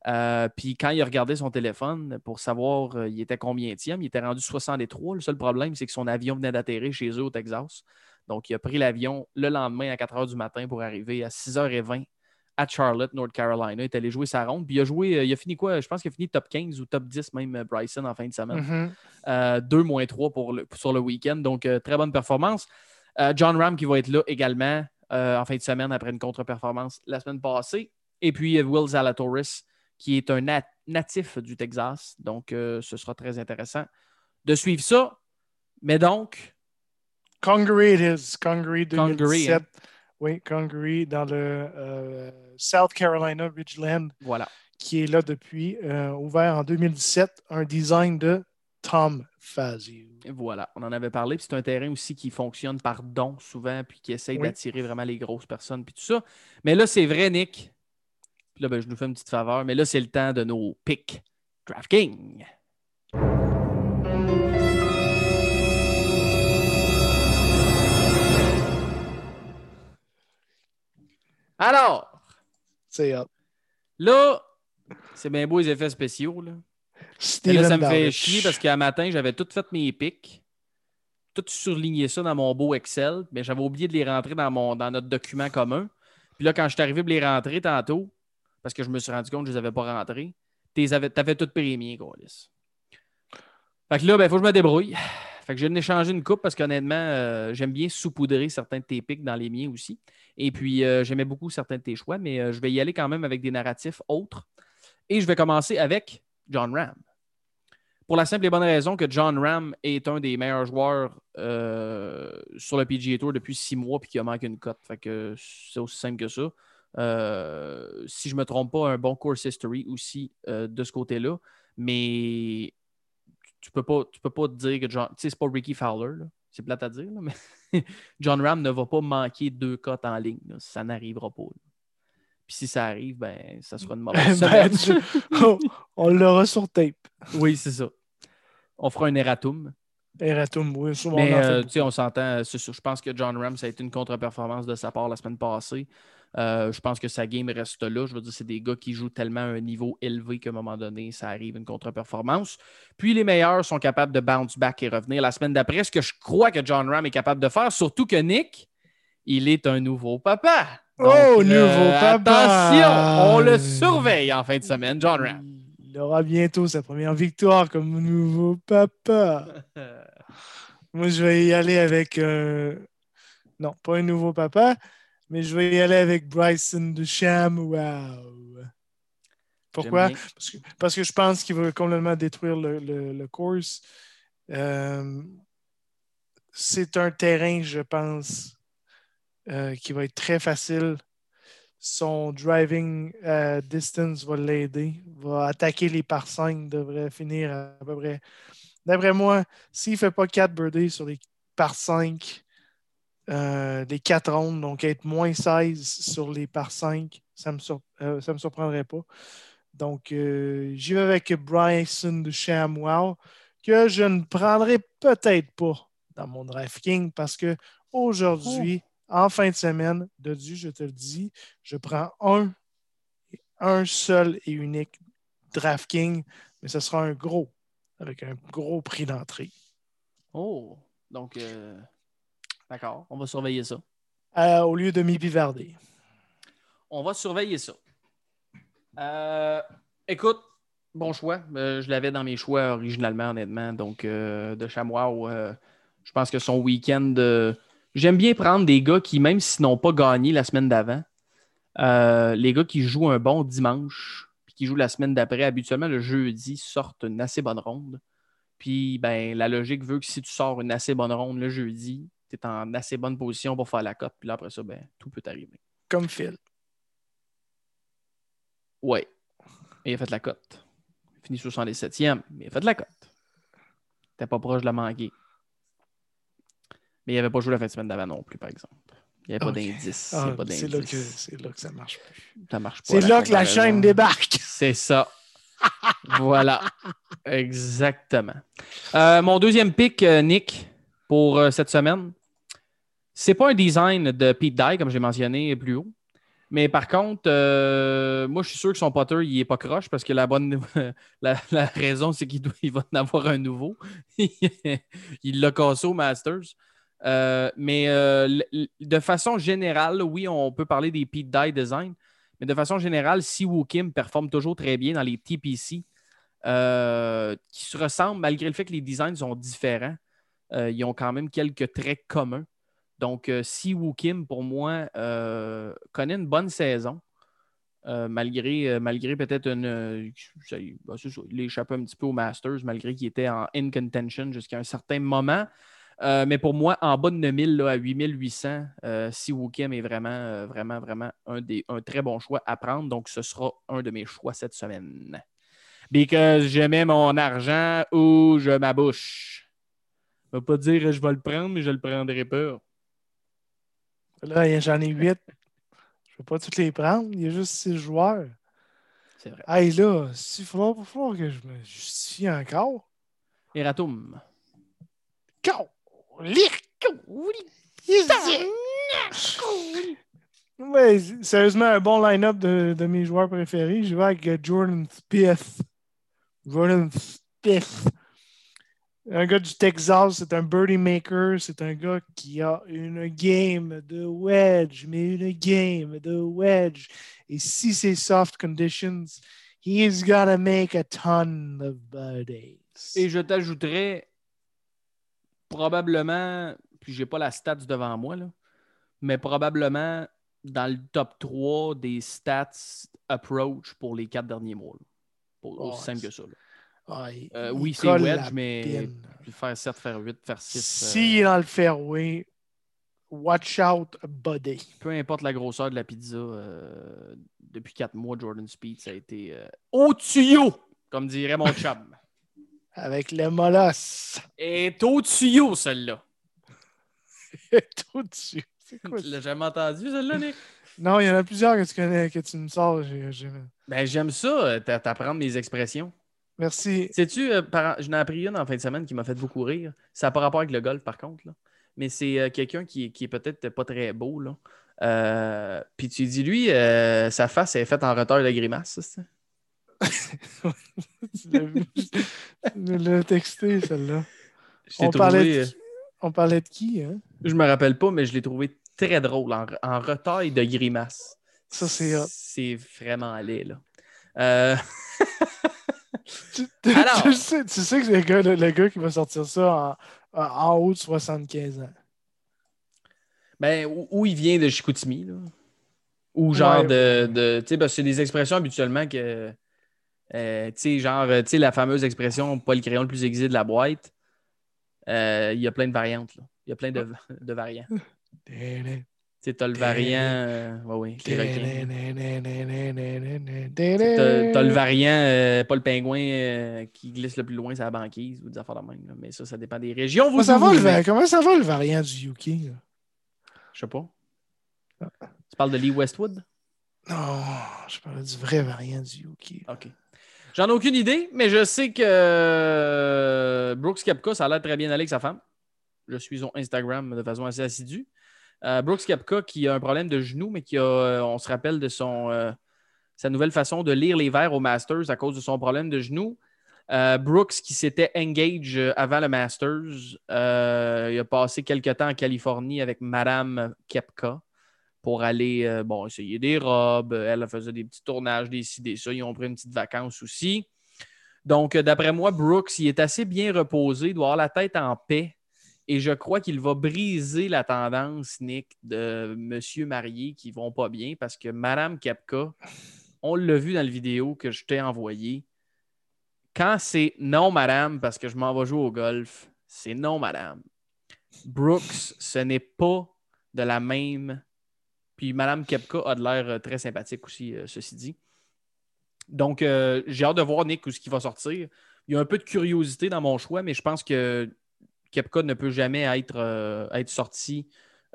Euh, puis quand il a regardé son téléphone pour savoir euh, il était combien il était rendu 63. Le seul problème, c'est que son avion venait d'atterrir chez eux au Texas. Donc, il a pris l'avion le lendemain à 4 h du matin pour arriver à 6h20 à Charlotte, North Carolina. Il est allé jouer sa ronde. Puis il a joué, il a fini quoi? Je pense qu'il a fini top 15 ou top 10 même Bryson en fin de semaine. 2 moins 3 pour sur le week-end. Donc, très bonne performance. Euh, John Ram qui va être là également euh, en fin de semaine après une contre-performance la semaine passée. Et puis euh, Will Zalatoris qui est un natif du Texas. Donc, ce sera très intéressant de suivre ça. Mais donc. Congaree it is. Congaree 2017. Hein. Oui, Congaree dans le South Carolina Ridgeland. Voilà. Qui est là depuis, ouvert en 2017. Un design de Tom Fazio. Voilà, on en avait parlé. C'est un terrain aussi qui fonctionne par don souvent, puis qui essaye d'attirer vraiment les grosses personnes, puis tout ça. Mais là, c'est vrai, Nick. Puis là, ben, je nous fais une petite faveur. Mais là, c'est le temps de nos picks DraftKings. Alors, c'est Là, c'est bien beau les effets spéciaux. Là ça me fait chier parce qu'à matin, j'avais tout fait mes pics, tout surligné ça dans mon beau Excel, mais j'avais oublié de les rentrer dans, mon, dans notre document commun. Puis là, quand je suis arrivé pour les rentrer tantôt, parce que je me suis rendu compte que je ne les avais pas rentrés, tu avais tout pris les Fait que là, il ben, faut que je me débrouille. Fait que j'ai échangé une coupe parce qu'honnêtement, euh, j'aime bien saupoudrer certains de tes pics dans les miens aussi. Et puis, euh, j'aimais beaucoup certains de tes choix, mais euh, je vais y aller quand même avec des narratifs autres. Et je vais commencer avec John Ram. Pour la simple et bonne raison que John Ram est un des meilleurs joueurs sur le PGA Tour depuis six mois et qu'il a manqué une cote. Fait que c'est aussi simple que ça. Si je ne me trompe pas, un bon course history aussi de ce côté-là. Mais tu ne peux, pas, tu peux pas te dire que John. Tu sais, c'est pas Ricky Fowler. C'est plate à dire, mais John Ram ne va pas manquer deux cotes en ligne. Ça n'arrivera pas. Puis si ça arrive, ben, ça sera une mauvaise ben, on, l'aura sur tape. Oui, c'est ça. On fera un erratum. Erratum, oui. Mais euh, tu sais, on s'entend. Je pense que John Ram, ça a été une contre-performance de sa part la semaine passée. Euh, je pense que sa game reste là. Je veux dire, c'est des gars qui jouent tellement à un niveau élevé qu'à un moment donné, ça arrive une contre-performance. Puis les meilleurs sont capables de bounce back et revenir la semaine d'après, ce que je crois que John Ram est capable de faire, surtout que Nick, il est un nouveau papa oh, nouveau papa! Attention, on le surveille en fin de semaine, John Ram. Il aura bientôt sa première victoire comme nouveau papa. Moi, je vais y aller avec. Euh, non, pas un nouveau papa, mais je vais y aller avec Bryson Ducham. Wow! Pourquoi? Parce que, je pense qu'il va complètement détruire le, le, course. Euh, c'est un terrain, je pense, euh, qui va être très facile. Son driving euh, distance va l'aider, va attaquer les par 5, devrait finir à, peu près. D'après moi, s'il ne fait pas 4 birdies sur les par 5, euh, les 4 rondes, donc être moins 16 sur les par 5, ça ne me, me surprendrait pas. Donc, j'y vais avec Bryson de Shamwow, que je ne prendrai peut-être pas dans mon DraftKings parce que aujourd'hui, en fin de semaine, de Dieu, je te le dis, je prends un, un seul et unique DraftKings, mais ce sera un gros, avec un gros prix d'entrée. Oh, donc, euh, d'accord, on va surveiller ça. Euh, au lieu de mi Vivardé. On va surveiller ça. Euh, écoute, bon choix. je l'avais dans mes choix originalement, honnêtement. Donc, de Chamois je pense que son week-end. J'aime bien prendre des gars qui, même s'ils n'ont pas gagné la semaine d'avant, euh, les gars qui jouent un bon dimanche, puis qui jouent la semaine d'après, habituellement le jeudi, sortent une assez bonne ronde. Puis ben, la logique veut que si tu sors une assez bonne ronde le jeudi, tu es en assez bonne position pour faire la cote. Puis là, après ça, ben, tout peut arriver. Comme Phil. Oui. Il a fait la cote. Il a fini 77e, mais il a fait la cote. T'es pas proche de la manquer. Mais il n'avait pas joué la fin de semaine d'avant non plus, par exemple. Il n'y avait pas d'indice. Ah, c'est là, que ça marche plus. Ça marche pas. C'est là que la chaîne débarque. C'est ça. voilà. Exactement. Euh, mon deuxième pick, euh, Nick, pour euh, cette semaine, c'est pas un design de Pete Dye, comme j'ai mentionné plus haut. Mais par contre, moi, je suis sûr que son Potter, il n'est pas croche parce que la bonne la, raison, c'est qu'il va en avoir un nouveau. il l'a cassé au Masters. Euh, mais euh, de façon générale, oui, on peut parler des Pete Dye Design, mais de façon générale, Si Woo Kim performe toujours très bien dans les TPC euh, qui se ressemblent malgré le fait que les designs sont différents. Ils ont quand même quelques traits communs. Donc, Si Woo Kim, pour moi, connaît une bonne saison. malgré, malgré peut-être une. Bah, il échappé un petit peu au Masters, malgré qu'il était en in contention jusqu'à un certain moment. Euh, mais pour moi, en bas de 9000 à 8800, euh, si Wookiem est vraiment, euh, vraiment, vraiment un, des, un très bon choix à prendre. Donc, ce sera un de mes choix cette semaine. Because je mets mon argent où je m'abouche. Je ne vais pas dire je vais le prendre, mais je le prendrai pas. Là, j'en ai 8. Je ne vais pas toutes les prendre. Il y a juste 6 joueurs. C'est vrai. Hey, là, il va falloir que je me justifie encore. Eratum. Go! Ouais, sérieusement, un bon line-up de, de, mes joueurs préférés. Je vais avec Jordan Spieth. Jordan Spieth. Un gars du Texas, c'est un birdie maker. C'est un gars qui a une game de wedge, mais une game de wedge. Et si c'est soft conditions, he's gonna make a ton of birdies. Et je t'ajouterais probablement, puis j'ai pas la stats devant moi, là, mais probablement dans le top 3 des stats approach pour les quatre derniers mois. Pour, aussi simple que ça. Euh, oui, c'est wedge, mais faire 7, faire 8, faire 6. S'il est dans le fairway, watch out, buddy. Peu importe la grosseur de la pizza, euh, depuis 4 mois, Jordan Speed, ça a été euh, au tuyau, comme dirait mon chum. Avec le molosse. Et au tuyau, celle-là. est au. C'est quoi? Tu l'as jamais entendu, celle-là, Nick? Non, il y en a plusieurs que tu connais, que tu me sors. Ben, j'aime ça, euh, t'apprendre mes expressions. Merci. Sais-tu, euh, je n'ai appris une en fin de semaine qui m'a fait beaucoup rire. Ça n'a pas rapport avec le golf, par contre. Là. Mais c'est euh, quelqu'un qui, qui, est peut-être pas très beau. Là. Puis tu dis, lui, sa face est faite en retard de grimace. Ça, tu l'as texté, celle-là. On, parlait de... Euh, on parlait de qui, hein? Je me rappelle pas, mais je l'ai trouvé très drôle, en, en retail de grimace. Ça, c'est C'est vraiment laid, là. Euh... tu, Alors... tu, sais, tu, sais, que c'est le gars, le, gars, qui va sortir ça en, en haut de 75 ans. Ben, où, il vient de Chicoutimi, là. Ou genre de. de tu sais, c'est des expressions habituellement que euh, tu sais, genre, tu sais, la fameuse expression pas le crayon le plus aiguisé de la boîte. Euh, il y a plein de variantes. Là. Il y a plein de, de variants. Tu as le variant. Euh, oui, T'as le variant, euh, pas le pingouin euh, qui glisse le plus loin, c'est la banquise ou des affaires de même. Mais ça, ça dépend des régions. Comment, ça va, le, comment ça va le variant du UK? Je sais pas. Tu parles de Lee Westwood? Non, je parle du vrai variant du UK. OK. J'en ai aucune idée, mais je sais que Brooks Kepka, ça a l'air très bien aller avec sa femme. Je suis son Instagram de façon assez assidue. Euh, Brooks Kepka qui a un problème de genou, mais qui a, euh, on se rappelle de son, euh, sa nouvelle façon de lire les verres au Masters à cause de son problème de genou. Brooks qui s'était engage avant le Masters, il a passé quelques temps en Californie avec Madame Kepka pour aller bon, essayer des robes. Elle faisait des petits tournages, des ci, des ça. Ils ont pris une petite vacance aussi. Donc, d'après moi, Brooks, il est assez bien reposé, il doit avoir la tête en paix. Et je crois qu'il va briser la tendance, Nick, de monsieur marié qui vont pas bien parce que Madame Kepka, on l'a vu dans la vidéo que je t'ai envoyée. Quand c'est non, madame, parce que je m'en vais jouer au golf, c'est non, madame. Brooks, ce n'est pas de la même. Puis Madame Kepka a de l'air euh, très sympathique aussi, euh, ceci dit. Donc, euh, j'ai hâte de voir, Nick, ce qui va sortir. Il y a un peu de curiosité dans mon choix, mais je pense que Kepka ne peut jamais être, euh, être sorti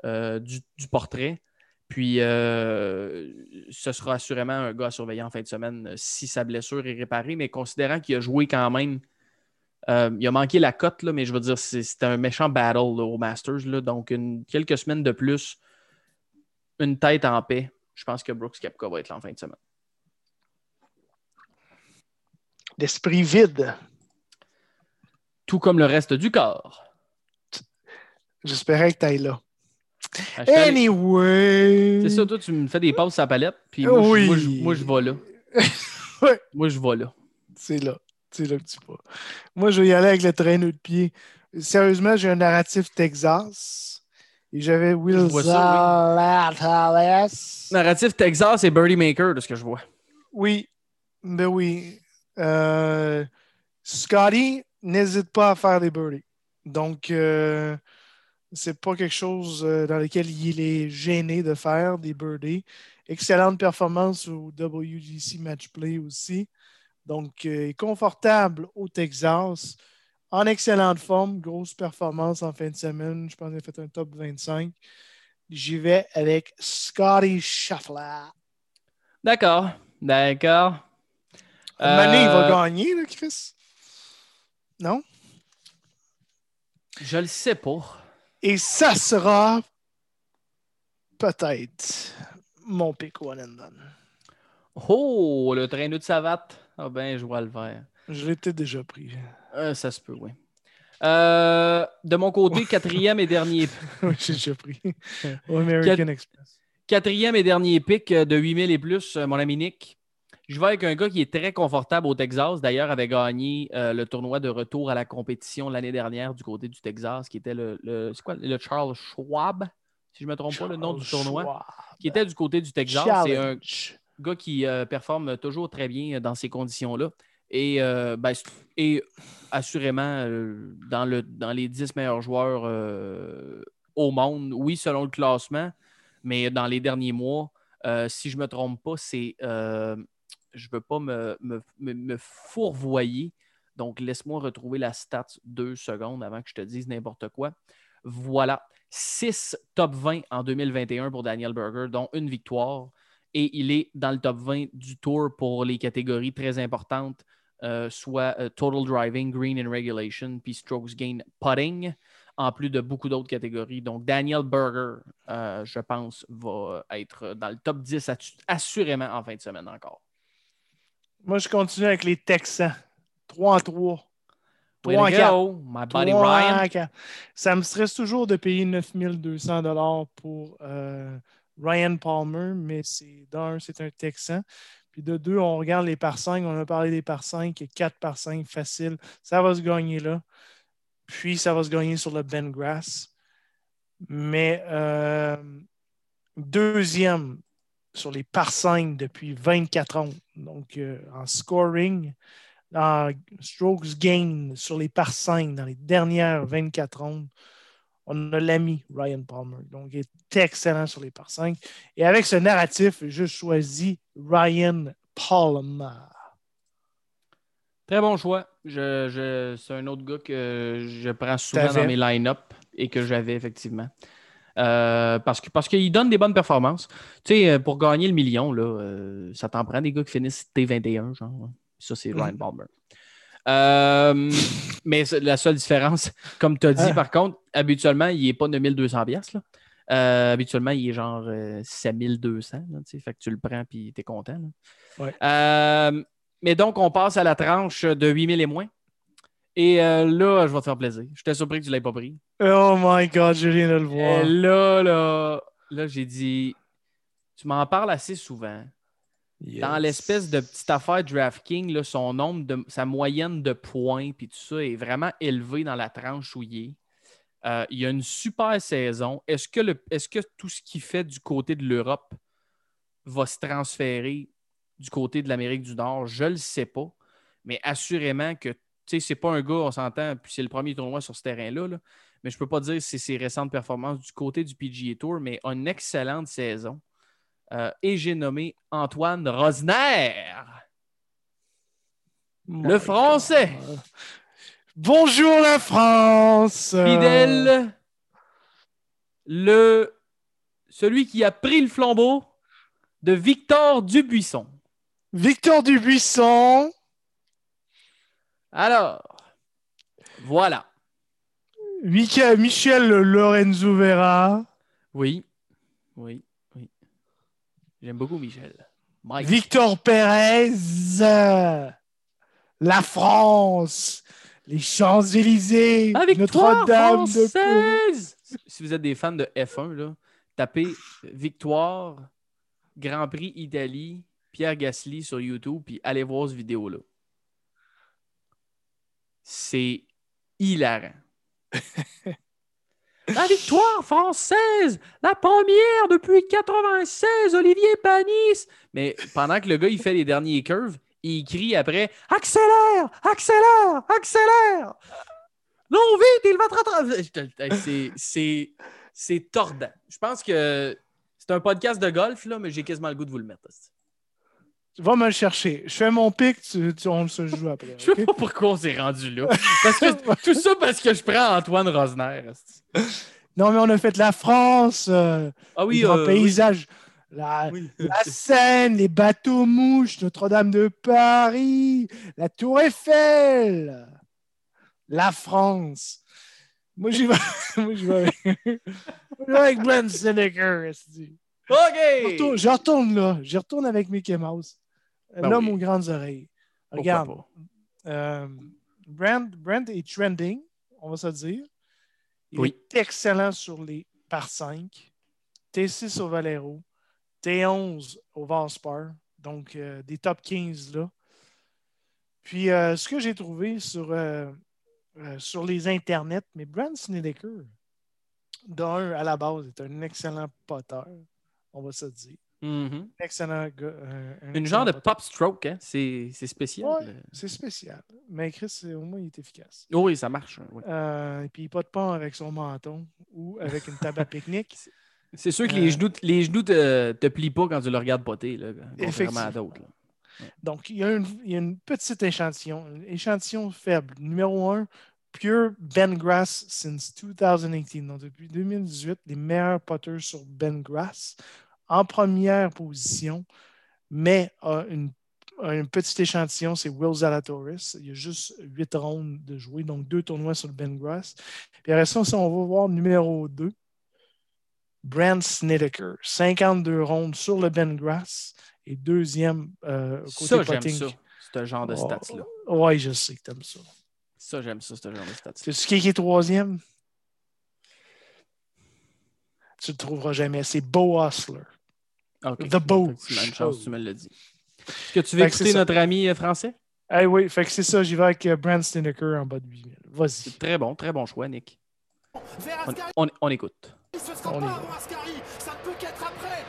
euh, du, portrait. Puis, euh, ce sera assurément un gars à surveiller en fin de semaine si sa blessure est réparée. Mais considérant qu'il a joué quand même, il a manqué la cote, mais je veux dire, c'était un méchant battle au Masters. Là, donc, quelques semaines de plus, une tête en paix. Je pense que Brooks Kepka va être là en fin de semaine. L'esprit vide. Tout comme le reste du corps. J'espérais que tu ailles là. Anyway. C'est ça, toi, tu me fais des pauses à la palette, puis moi, je, moi, je, vais là. Moi, je vais là. C'est là. C'est là que tu vas. Moi, je vais y aller avec le traîneau de pied. Sérieusement, j'ai un narratif Texas. Et j'avais Will Narratif Texas et Birdie Maker, de ce que je vois. Oui. Ben oui. Euh, Scotty, n'hésite pas à faire des birdies. Donc, euh, c'est pas quelque chose euh, dans lequel il est gêné de faire des birdies. Excellente performance au WGC Match Play aussi. Donc, euh, confortable au Texas. En excellente forme, grosse performance en fin de semaine. Je pense qu'il a fait un top 25. J'y vais avec Scotty Shuffler. D'accord, d'accord. Mané, il va euh, gagner, là, Chris? Non? Je le sais pas. Et ça sera peut-être mon pick one and done. Oh, le traîneau de savate. Ah ben, je vois le vert. Je l'étais déjà pris. Euh, ça se peut, oui. Euh, de mon côté, quatrième et dernier. oui, j'ai déjà pris. American Express. Quatrième et dernier pick de 8000 et plus, mon ami Nick. Je vais avec un gars qui est très confortable au Texas. D'ailleurs, avait gagné euh, le tournoi de retour à la compétition l'année dernière du côté du Texas, qui était le, quoi, le Charles Schwab, si je ne me trompe pas, le nom du tournoi, qui était du côté du Texas. C'est un gars qui euh, performe toujours très bien dans ces conditions-là. Et, euh, ben, assurément, dans, le, dans les 10 meilleurs joueurs au monde, oui, selon le classement, mais dans les derniers mois, si je ne me trompe pas, c'est je ne veux pas me, fourvoyer. Donc, laisse-moi retrouver la stat deux secondes avant que je te dise n'importe quoi. Voilà, 6 top 20 en 2021 pour Daniel Berger, dont une victoire. Et il est dans le top 20 du tour pour les catégories très importantes, euh, soit euh, Total Driving, Green and Regulation, puis Strokes Gain Putting, en plus de beaucoup d'autres catégories. Donc, Daniel Berger, euh, je pense, va être dans le top 10 assurément en fin de semaine encore. Moi, je continue avec les Texans. 3 en 3. 3 en 4. My buddy Ryan. Ça me stresse toujours de payer 9200 pour euh, Ryan Palmer, mais c'est d'un, c'est un Texan. Puis de deux, on regarde les par 5. On a parlé des par 5. 4 par 5 facile. Ça va se gagner là. Puis ça va se gagner sur le Ben Grass. Mais euh, deuxième, sur les par 5 depuis 24 ans. Donc, euh, en scoring, en strokes gain sur les par 5 dans les dernières 24 rondes, on a l'ami Ryan Palmer. Donc, il est excellent sur les par 5. Et avec ce narratif, je choisis Ryan Palmer. Très bon choix. Je, c'est un autre gars que je prends souvent dans mes line-up et que j'avais effectivement. Euh, parce qu'il parce qu'il donne des bonnes performances. Tu sais, euh, pour gagner le million, là, euh, ça t'en prend des gars qui finissent T21, genre. Ça, c'est Ryan Palmer. mais la seule différence, comme tu as dit, ah. par contre, habituellement, il n'est pas 9200 pièces habituellement, il est genre 7200. fait que tu le prends et tu es content. mais donc, on passe à la tranche de 8000 et moins. Et là, je vais te faire plaisir. J'étais surpris que tu ne l'aies pas pris. Oh my God, je viens de le voir. là, là, là, j'ai dit, tu m'en parles assez souvent. Dans l'espèce de petite affaire DraftKings, là, son nombre de sa moyenne de points puis tout ça est vraiment élevé dans la tranche où il est. Euh, il y a une super saison. Est-ce que, le, est-ce que tout ce qu'il fait du côté de l'Europe va se transférer du côté de l'Amérique du Nord? Je ne le sais pas. Mais assurément que sais, c'est pas un gars, on s'entend, puis c'est le premier tournoi sur ce terrain-là. Là mais je ne peux pas dire si c'est ses récentes performances du côté du PGA Tour, mais une excellente saison. Euh, et j'ai nommé Antoine Rosner. le français. Bonjour la France. Fidèle. Le, celui qui a pris le flambeau de Victor Dubuisson. Victor Dubuisson. Alors, voilà. Michel Lorenzo Vera. Oui, oui, oui. J'aime beaucoup Michel. Victor Pérez. La France. Les Champs-Élysées. Notre-Dame de Si vous êtes des fans de F1, là, tapez Victoire, Grand Prix Italie, Pierre Gasly sur YouTube, puis allez voir cette vidéo-là. C'est hilarant. La victoire française, la première depuis 96, Olivier Panis. Mais pendant que le gars il fait les derniers curves, il crie après Accélère, accélère, accélère. Non, vite, il va te rattraper. C'est tordant. Je pense que c'est un podcast de golf, là, mais j'ai quasiment le goût de vous le mettre. Va me le chercher. Je fais mon pic, tu, on se joue après. Je sais pas pourquoi on s'est rendu là. tout ça parce que je prends Antoine Rosner. Non, mais on a fait la France, euh, ah oui, euh, paysage, la, Seine, les bateaux mouches, Notre-Dame de Paris, la Tour Eiffel, la France. Moi, j'y vais, moi, j'y vais avec, Glenn Seneker. OK! Je retourne, là. Je retourne avec Mickey Mouse. Ben L'homme aux grandes oreilles. Regarde. Euh, Brand, est trending, on va se dire. Il est excellent sur les par 5. T6 au Valero. T11 au Valspar. Donc, euh, des top 15 là. Puis, euh, ce que j'ai trouvé sur, sur les internets, mais Brand Snedeker, d'un à la base, est un excellent poteur, on va se dire. Mm-hmm. Excellent gars. Euh, Une genre de pop stroke, hein? c'est spécial. c'est spécial. Mais Chris, au moins, il est efficace. Oh oui, ça marche. Hein, euh, et puis, pas de pont avec son menton ou avec une table à pique-nique. C'est sûr que les euh, genoux, les genoux te, te plient pas quand tu le regardes poter, là, contrairement à d'autres. Donc, il y, a une, il y, a une, petite échantillon, un échantillon faible. Numéro un, Pure Ben Grass since 2018. Donc, depuis 2018, les meilleurs potters sur Ben Grass en première position, mais une, un petit échantillon, c'est Will Zalatoris. Il y a juste huit rondes de jouer, donc deux tournois sur le Ben Grass. Puis après ça, on va voir numéro 2, Brand Snedeker. 52 rondes sur le Ben Grass et deuxième euh, côté ça, j'aime ça, ce genre de stats-là. Oh, oui, je sais que t'aimes ça. Ça, j'aime ça, ce genre de stats. C'est qui est troisième? Tu ne le trouveras jamais. C'est Beau Hustler. The Beau. Même chose, tu me l'as dit. Est-ce que tu veux écouter notre ami euh, français? Eh oui, fait que c'est ça. J'y vais avec euh, Brand Stineker en bas de 8000. Vas-y. Très bon, très bon choix, Nick. On, on écoute. Il se sera pas avant Ascari, ça ne peut qu'être après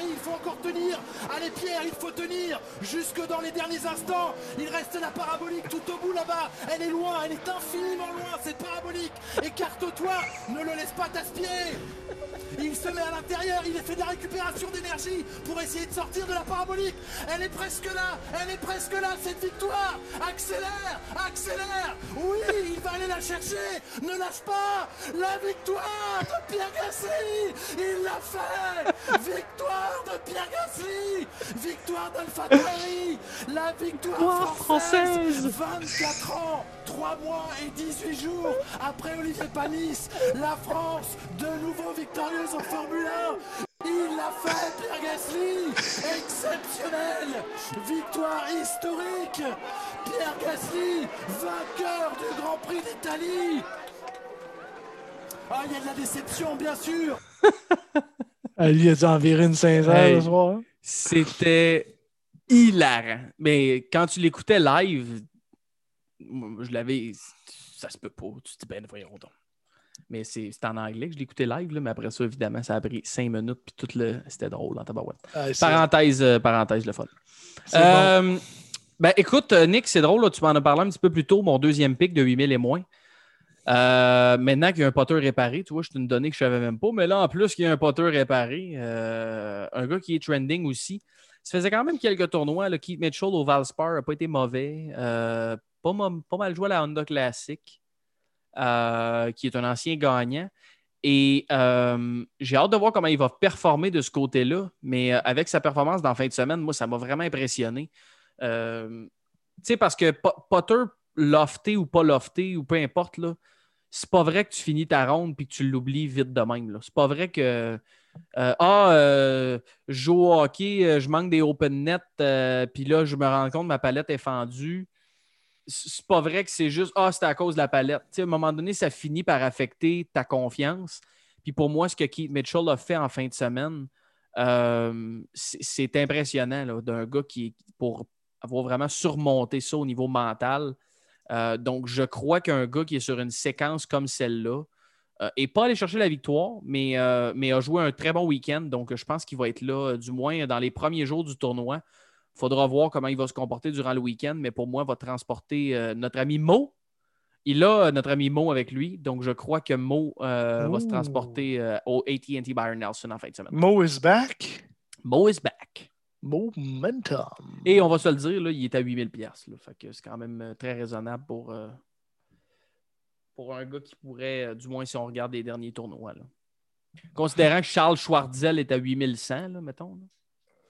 il faut encore tenir. Allez Pierre, il faut tenir jusque dans les derniers instants. Il reste la parabolique tout au bout là-bas. Elle est loin, elle est infiniment loin cette parabolique. Écarte-toi, ne le laisse pas t'aspirer. Il se met à l'intérieur, il fait de la récupération d'énergie pour essayer de sortir de la parabolique. Elle est presque là, elle est presque là, cette victoire. Accélère, accélère. Oui, il va aller la chercher. Ne lâche pas. La victoire de Pierre Gasly. Il l'a fait. Victoire de Pierre Gasly. Victoire d'Alpha La victoire française. 24 ans, 3 mois et 18 jours après Olivier Panis. La France, de nouveau victorieuse en Formule 1. Il l'a fait, Pierre Gasly. Exceptionnel. Victoire historique. Pierre Gasly, vainqueur du Grand Prix d'Italie. Ah, il y a de la déception, bien sûr. Ah, lui a dû en virer une 5 heures soir? C'était hilarant. Mais quand tu l'écoutais live, je l'avais. Ça se peut pas. Tu te dis, ben, voyons donc. Mais c'est en anglais que je l'écoutais live, là, mais après ça, évidemment, ça a pris cinq minutes, puis tout le. C'était drôle en tabarouette. Ah, parenthèse, euh, parenthèse, le fun. Euh, ben, écoute, euh, Nick, c'est drôle, tu m'en as parlé un petit peu plus tôt, mon deuxième pic de 8000 et moins. maintenant qu'il y a un poteur réparé, tu vois, je te une donnée que je ne savais même pas, mais là, en plus qu'il y a un poteur réparé, un gars qui est trending aussi. Ça faisait quand même quelques tournois. Là, Keith Mitchell au Valspar n'a pas été mauvais. pas, pas, mal joué à la Honda Classic. Euh, qui est un ancien gagnant. Et euh, j'ai hâte de voir comment il va performer de ce côté-là. Mais euh, avec sa performance dans la fin de semaine, moi, ça m'a vraiment impressionné. tu sais, parce que Potter, lofté ou pas lofté, ou peu importe, là, c'est pas vrai que tu finis ta ronde et que tu l'oublies vite de même. C'est pas vrai que Ah, je joue hockey, je manque des open net, puis là, je me rends compte que ma palette est fendue c'est pas vrai que c'est juste Ah, c'est à cause de la palette. à un moment donné, ça finit par affecter ta confiance. Puis pour moi, ce que Keith Mitchell a fait en fin de semaine, euh, c'est impressionnant d'un gars qui, pour avoir vraiment surmonté ça au niveau mental. Euh, donc, je crois qu'un gars qui est sur une séquence comme celle-là, euh, pas allé chercher la victoire, mais, mais a joué un très bon week-end. Donc, je pense qu'il va être là, du moins dans les premiers jours du tournoi. Il faudra voir comment il va se comporter durant le week-end, mais pour moi, il va transporter euh, notre ami Mo. Il a euh, notre ami Mo avec lui, donc je crois que Mo euh, va se transporter au AT&T Byron Nelson en fin de semaine. Mo is back? Mo is back. Momentum. Et on va se le dire, là, il est à 8000 pièces. C'est quand même très raisonnable pour, pour un gars qui pourrait, du moins si on regarde les derniers tournois. Considérant que Charles Schwartzel est à 8100, là, mettons.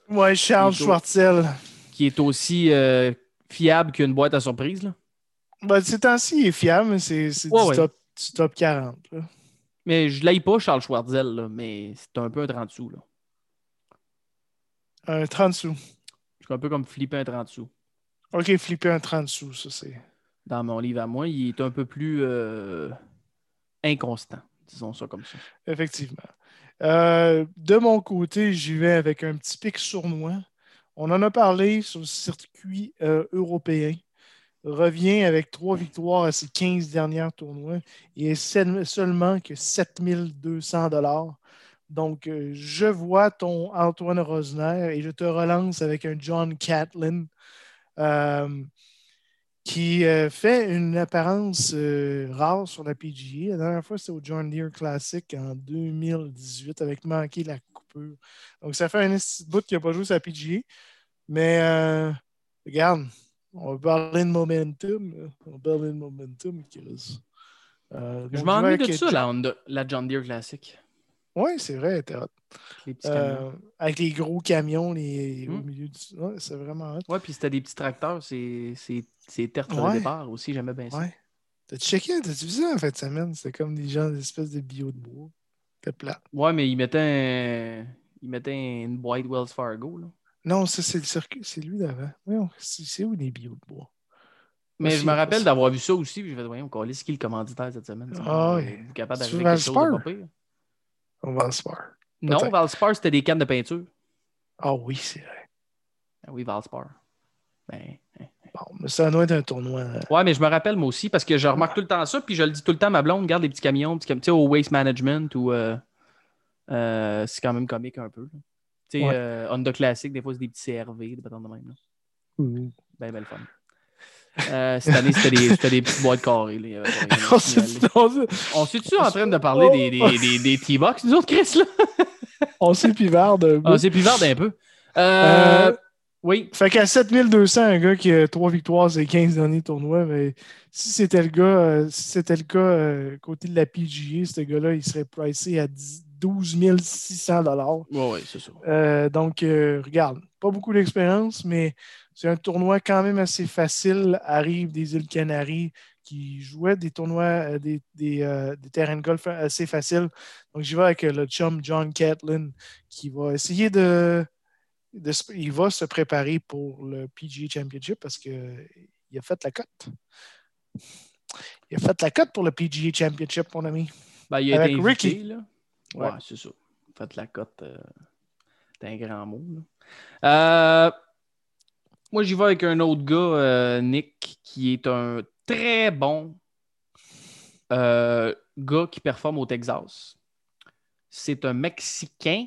Ouais, Charles Schwartzel. Qui est aussi euh, fiable qu'une boîte à surprise. Là. Ben, ces temps-ci, il est fiable, mais c'est du, top, 40. Mais je l'aille pas, Charles Schwartzel, mais c'est un peu un 30 sous. Là. Un 30 sous. C'est un peu comme flipper un 30 sous. OK, flipper un 30 sous, ça c'est. Dans mon livre à moi, il est un peu plus euh, inconstant, disons ça comme ça. Effectivement. Euh, de mon côté, j'y vais avec un petit pic sournois. On en a parlé sur le circuit euh, européen. Revient avec trois victoires à ses 15 dernières tournois et seulement que 7200 dollars. Donc, euh, je vois ton Antoine Rosner et je te relance avec un John Catlin qui euh, fait une apparence euh, rare sur la PGA. La dernière fois, c'était au John Deere Classic en 2018 avec manqué la coupure. Donc, ça fait un bout qui n'a pas joué sur la PGA. Mais euh, regarde, on va parler de momentum. On va parler de momentum, Chris. Je m'ennuie de ça, la, la John Deere Classic. Oui, c'est vrai, euh, avec les gros camions les... au hmm. milieu du. Ouais, c'est vraiment hot. Ouais, puis c'était des petits tracteurs, c'est terre sur le départ aussi, j'aimais bien ça. Ouais. T'as-tu checké, t'as-tu vu ça en fin de semaine? C'était comme des gens, des espèces de bio de bois. C'était plat. Ouais, mais ils mettaient, un... ils mettaient une boîte Wells Fargo. Là. Non, ça, c'est le circuit, c'est lui d'avant. Oui, c'est où les bio de bois? Mais je me rappelle d'avoir vu ça aussi, puis je vais voyons, qu'il est le commanditaire cette semaine? Ah, oui. capable d'arriver quelque chose de pas Valspar. Non, Valspar, c'était des cannes de peinture. Ah oui, c'est vrai. Ah oui, Valspar. Ben, hein, hein. Bon, mais ça doit être un tournoi. Euh, ouais, mais je me rappelle moi aussi parce que je remarque tout le temps ça, puis je le dis tout le temps à ma blonde, garde les petits camions, petits camions au waste management ou euh, euh, c'est quand même comique un peu. Tu sais, Honda Classic, des fois, c'est des petits CRV, des bâtons de même. Là. Mmh. Ben, belle fun. Cette année, c'était des, des, petites boîtes carrées. Là. on s'est-tu en train de parler des, des, des, des T-Box, nous autres, Chris? Là? on s'est pivarde un peu. On s'est pivarde un peu. Euh, oui. Fait qu'à 7200, un gars qui a 3 victoires et 15 derniers tournois, mais si c'était le gars, euh, si c'était le cas euh, côté de la PGA, ce gars-là, il serait pricé à 12 600 Oui, oui, c'est ça. Euh, donc, regarde, pas beaucoup d'expérience, mais c'est un tournoi quand même assez facile. Arrive des îles Canaries qui jouaient des tournois, des, des, des, terrains de golf assez faciles. Donc, j'y vais avec le chum John Catlin qui va essayer de il va se préparer pour le PGA Championship parce qu'il a fait la cote. Il a fait la cote pour le PGA Championship, mon ami. Ben, il a Avec été invité, Ricky. Là. Ouais, c'est ça. Fait la cote, euh, c'est un grand mot. Euh, moi, j'y vais avec un autre gars, euh, Nick, qui est un très bon gars qui performe au Texas. C'est un Mexicain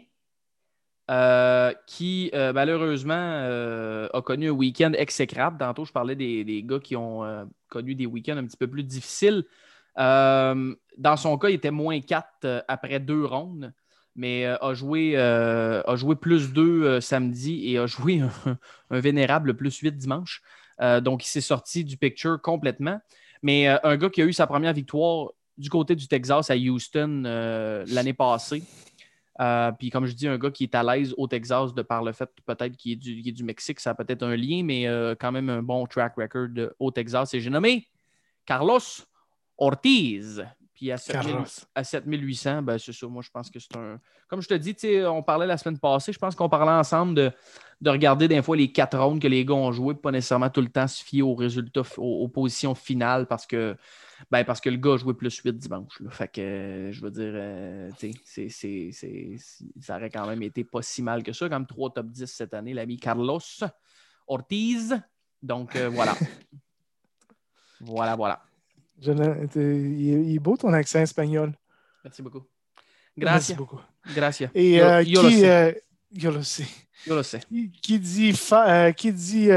euh, qui euh, malheureusement euh, a connu un week-end exécrable. Tantôt, je parlais des, gars qui ont connu des week-ends un petit peu plus difficiles. Dans son cas, il était moins 4 après deux rondes, mais a, joué, a joué plus 2 samedi et a joué un, vénérable plus 8 dimanche. donc, il s'est sorti du picture complètement. Mais un gars qui a eu sa première victoire du côté du Texas à Houston l'année passée. Euh, puis comme je dis, un gars qui est à l'aise au Texas de par le fait peut-être qu'il est, du Mexique, ça a peut-être un lien, mais euh, quand même un bon track record au Texas. Et j'ai nommé Carlos Ortiz. Puis à, 7800, ben, c'est ça. Moi, je pense que c'est un. Comme je te dis, on parlait la semaine passée, je pense qu'on parlait ensemble de, regarder des fois les quatre rounds que les gars ont joués, pas nécessairement tout le temps se fier aux résultats, aux positions finales, parce que ben, parce que le gars a joué plus 8 dimanche. Fait que, euh, je veux dire, euh, ça aurait quand même été pas si mal que ça. Comme 3 top 10 cette année, l'ami Carlos Ortiz. Donc, euh, voilà. voilà, voilà. Il, est beau ton accent espagnol. Merci beaucoup. Merci beaucoup. Gracias. Et yo, qui, yo lo. Yo lo sais. Qui dit, qui dit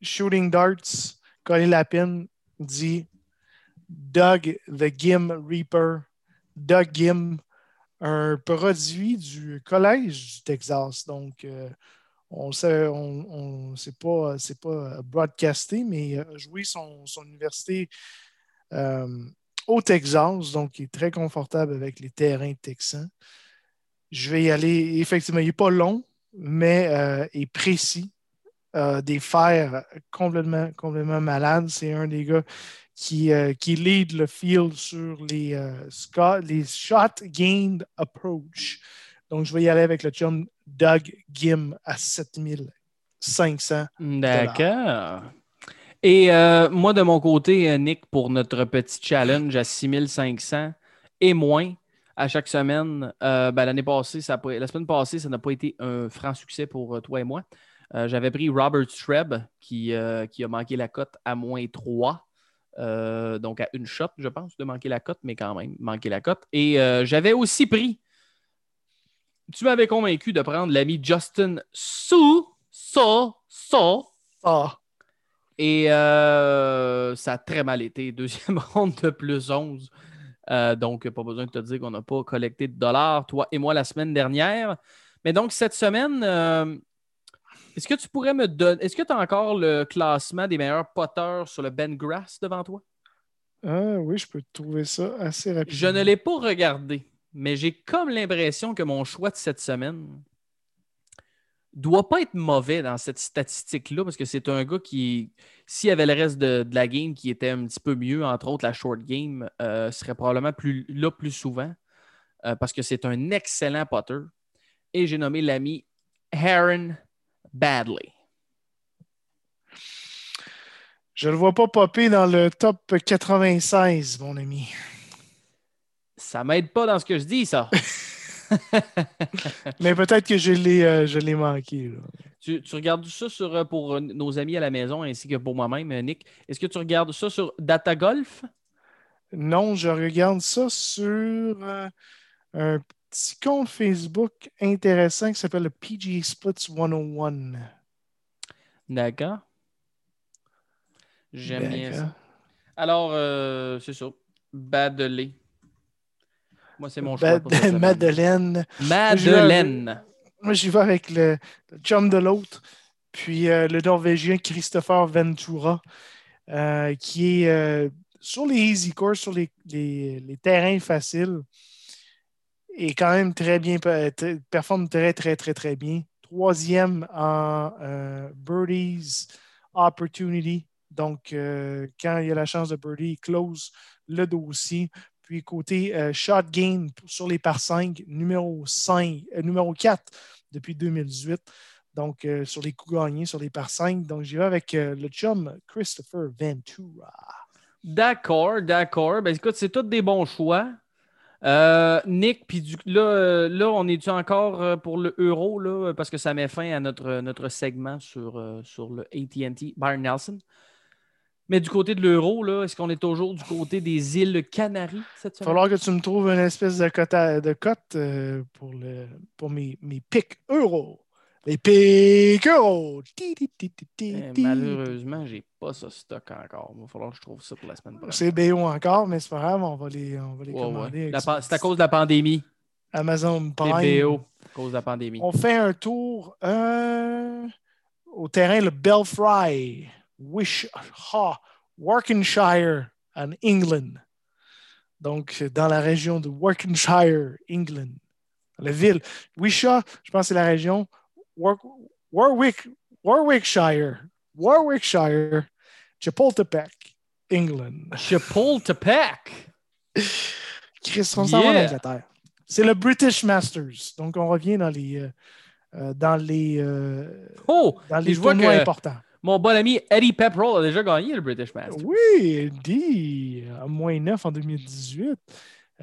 shooting darts, coller la peine, dit Doug the Gim Reaper. Doug Gim, un produit du Collège du Texas. Donc, euh, on sait, on, c'est pas, c'est pas broadcasté, mais il a joué son, université euh, au Texas, donc il est très confortable avec les terrains texans. Je vais y aller, effectivement, il n'est pas long, mais euh, il est précis. Euh, des fers complètement, complètement malades. C'est un des gars qui, euh, qui lead le field sur les, euh, les shot gained approach. Donc, je vais y aller avec le chum Doug Gim à 7500. D'accord. Et moi, de mon côté, Nick, pour notre petit challenge à 6500 et moins à chaque semaine, ben, l'année passée, ça la semaine passée, ça n'a pas été un franc succès pour toi et moi. Euh, j'avais pris Robert Streb qui, euh, qui, a manqué la cote à moins 3. Euh, donc à une shot, je pense, de manquer la cote, mais quand même, manquer la cote. Et j'avais aussi pris, tu m'avais convaincu de prendre l'ami Justin Su, So, So, Et ça a très mal été. Deuxième ronde de plus 11. donc, pas besoin de te dire qu'on n'a pas collecté de dollars, toi et moi, la semaine dernière. Mais donc, cette semaine, est-ce que tu pourrais me donner. Est-ce que tu as encore le classement des meilleurs poteurs sur le Ben Grass devant toi? Ah oui, je peux trouver ça assez rapidement. Je ne l'ai pas regardé, mais j'ai comme l'impression que mon choix de cette semaine doit pas être mauvais dans cette statistique-là, parce que c'est un gars qui, s'il y avait le reste de, la game qui était un petit peu mieux, entre autres la short game, euh, serait probablement plus, là plus souvent, euh, parce que c'est un excellent potter. Et j'ai nommé l'ami Aaron badly. Je ne le vois pas popper dans le top 96, mon ami. Ça m'aide pas dans ce que je dis, ça. Mais peut-être que je l'ai, euh, manqué. Tu, regardes ça sur, euh, pour euh, nos amis à la maison ainsi que pour moi-même, Nick. Est-ce que tu regardes ça sur Data Golf? Non, je regarde ça sur un petit compte Facebook intéressant qui s'appelle le PGA Splits 101. D'accord. J'aime bien ça. Alors, c'est ça. Badelé. Moi, c'est mon choix. Madeleine. Madeleine. Moi, j'y vais avec le, chum de l'autre, puis euh, le Norvégien Christopher Ventura, euh, qui est euh, sur les easy course, sur les, terrains faciles, et quand même très bien, performe très, très, très, très bien. Troisième en Birdies Opportunity. Donc, quand il y a la chance de birdie, il close le dossier. Puis côté euh, shot gain sur les par 5, numéro 5, euh, numéro 4 depuis 2018. Donc, euh, sur les coups gagnés, sur les par 5. Donc, j'y vais avec le chum Christopher Ventura. D'accord, d'accord. Ben, écoute, c'est tous des bons choix. Nick, puis là, là, on est-tu encore pour le euro, là, parce que ça met fin à notre, notre segment sur, sur le ATT Byron Nelson. Mais du côté de l'euro, est-ce qu'on est toujours du côté des îles Canaries cette semaine? Il va falloir que tu me trouves une espèce de cote, de cote euh, pour, le, pour mes, mes pics euros. Les pics euros! Eh, malheureusement, je n'ai pas ce stock encore. Il va falloir que je trouve ça pour la semaine prochaine. C'est BO encore, mais c'est pas grave, on va les, on va les commander. C'est à cause de la pandémie. Amazon Prime. C'est BO à cause de la pandémie. On fait un tour euh, au terrain, le Belfry. Wish, ha, Warkenshire en England. Donc, dans la région de Warkenshire, England. La ville. Wisha, je pense que c'est la région. Warwick, Warwickshire. Warwickshire. Chapultepec, England. Chapultepec. Chris, on s'en va en Angleterre. C'est le British Masters. Donc, on revient dans les, euh, euh, dans les, euh, oh, dans les tournois importants. Mon bon ami Eddie Pepperell a déjà gagné le British Masters. Oui, Eddie, à moins 9 en 2018.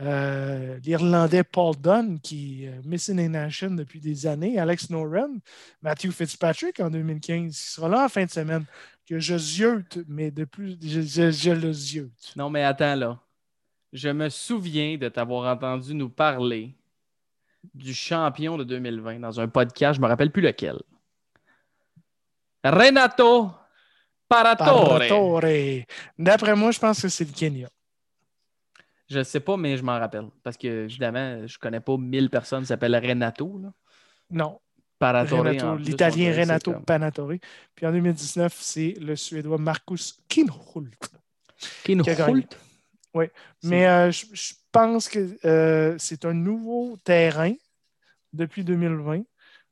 Euh, L'Irlandais Paul Dunn, qui est Missing in Action depuis des années, Alex Noren, Matthew Fitzpatrick en 2015, qui sera là en fin de semaine. Que je ziote, mais de plus, je, je, le ziote. Non, mais attends là. Je me souviens de t'avoir entendu nous parler du champion de 2020 dans un podcast, je ne me rappelle plus lequel. Renato Paratore. D'après moi, je pense que c'est le Kenya. Je ne sais pas, mais je m'en rappelle. Parce que, évidemment, je ne connais pas mille personnes qui s'appellent Renato. Non. Paratore. L'italien Renato Panatore. Puis en 2019, c'est le Suédois Marcus Kinhult. Kinhult? Oui. Mais euh, je, pense que euh, c'est un nouveau terrain depuis 2020.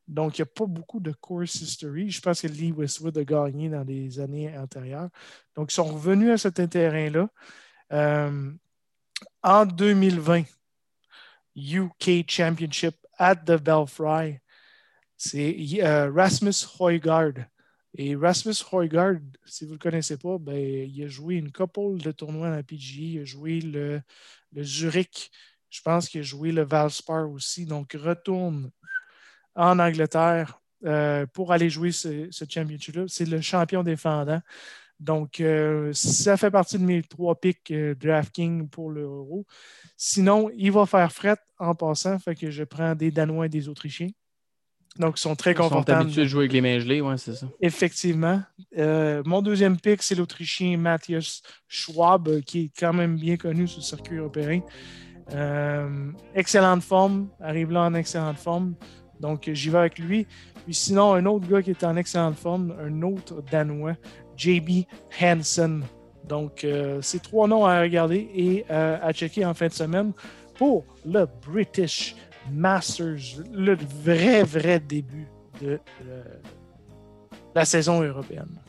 Donc, il n'y a pas beaucoup de course history. Je pense que Lee Westwood a gagné dans les années antérieures. Donc, ils sont revenus à cet terrain-là. Euh, en 2020, UK Championship at the Belfry, c'est euh, Rasmus Højgaard. Et Rasmus Højgaard, si vous ne le connaissez pas, ben, il a joué une couple de tournois dans la PGA. Il a joué le, le Zurich. Je pense qu'il a joué le Valspar aussi. Donc, retourne en Angleterre euh, pour aller jouer ce, championship-là. C'est le champion défendant. Donc, euh, ça fait partie de mes trois picks euh, DraftKings pour l'Euro. Sinon, il va faire fret en passant, fait que je prends des Danois et des Autrichiens. Donc, ils sont très confortables. Ils sont habitués de jouer avec les mains gelées, oui, c'est ça. Effectivement. mon deuxième pick, c'est l'Autrichien Matthias Schwab, qui est quand même bien connu sur le circuit européen. excellente forme, arrive là en excellente forme. Donc, j'y vais avec lui. Puis sinon, un autre gars qui est en excellente forme, un autre Danois, JB Hansen. Donc, euh, c'est trois noms à regarder et euh, à checker en fin de semaine pour le British Masters, le vrai, vrai début de euh, la saison européenne.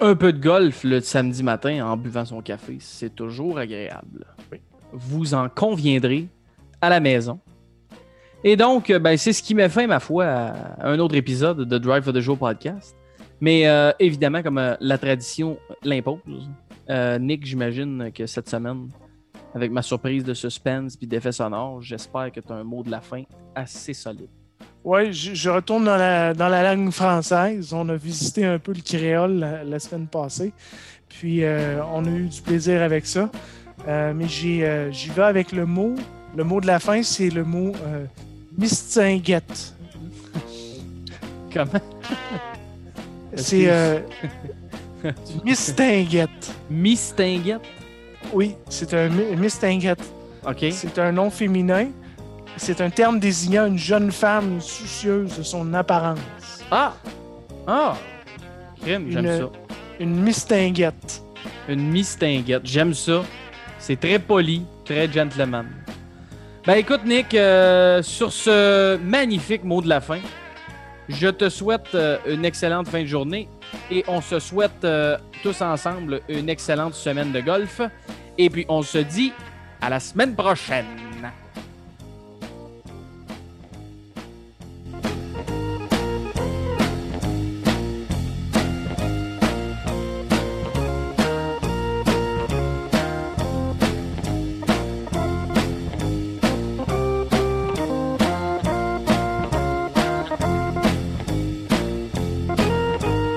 Un peu de golf le samedi matin en buvant son café, c'est toujours agréable. Vous en conviendrez à la maison. Et donc, euh, ben, c'est ce qui met fin, ma foi, à un autre épisode de Drive for the Show podcast. Mais euh, évidemment, comme euh, la tradition l'impose, Nick, j'imagine que cette semaine, avec ma surprise de suspense puis d'effet sonore, j'espère que tu as un mot de la fin assez solide. Oui, je, retourne dans la, dans la langue française. On a visité un peu le créole la, semaine passée. Puis on a eu du plaisir avec ça. Mais j'y vais avec le mot. Le mot de la fin, c'est le mot mistinguette. Comment? c'est mistinguette. Mistinguette? Oui, c'est un mistinguette. OK. C'est un nom féminin. C'est un terme désignant une jeune femme soucieuse de son apparence. Ah! Ah! j'aime ça. Une mistinguette. Une mistinguette, j'aime ça. C'est très poli, très gentleman. Ben écoute, Nick, euh, sur ce magnifique mot de la fin, je te souhaite euh, une excellente fin de journée et on se souhaite euh, tous ensemble une excellente semaine de golf. Et puis on se dit à la semaine prochaine.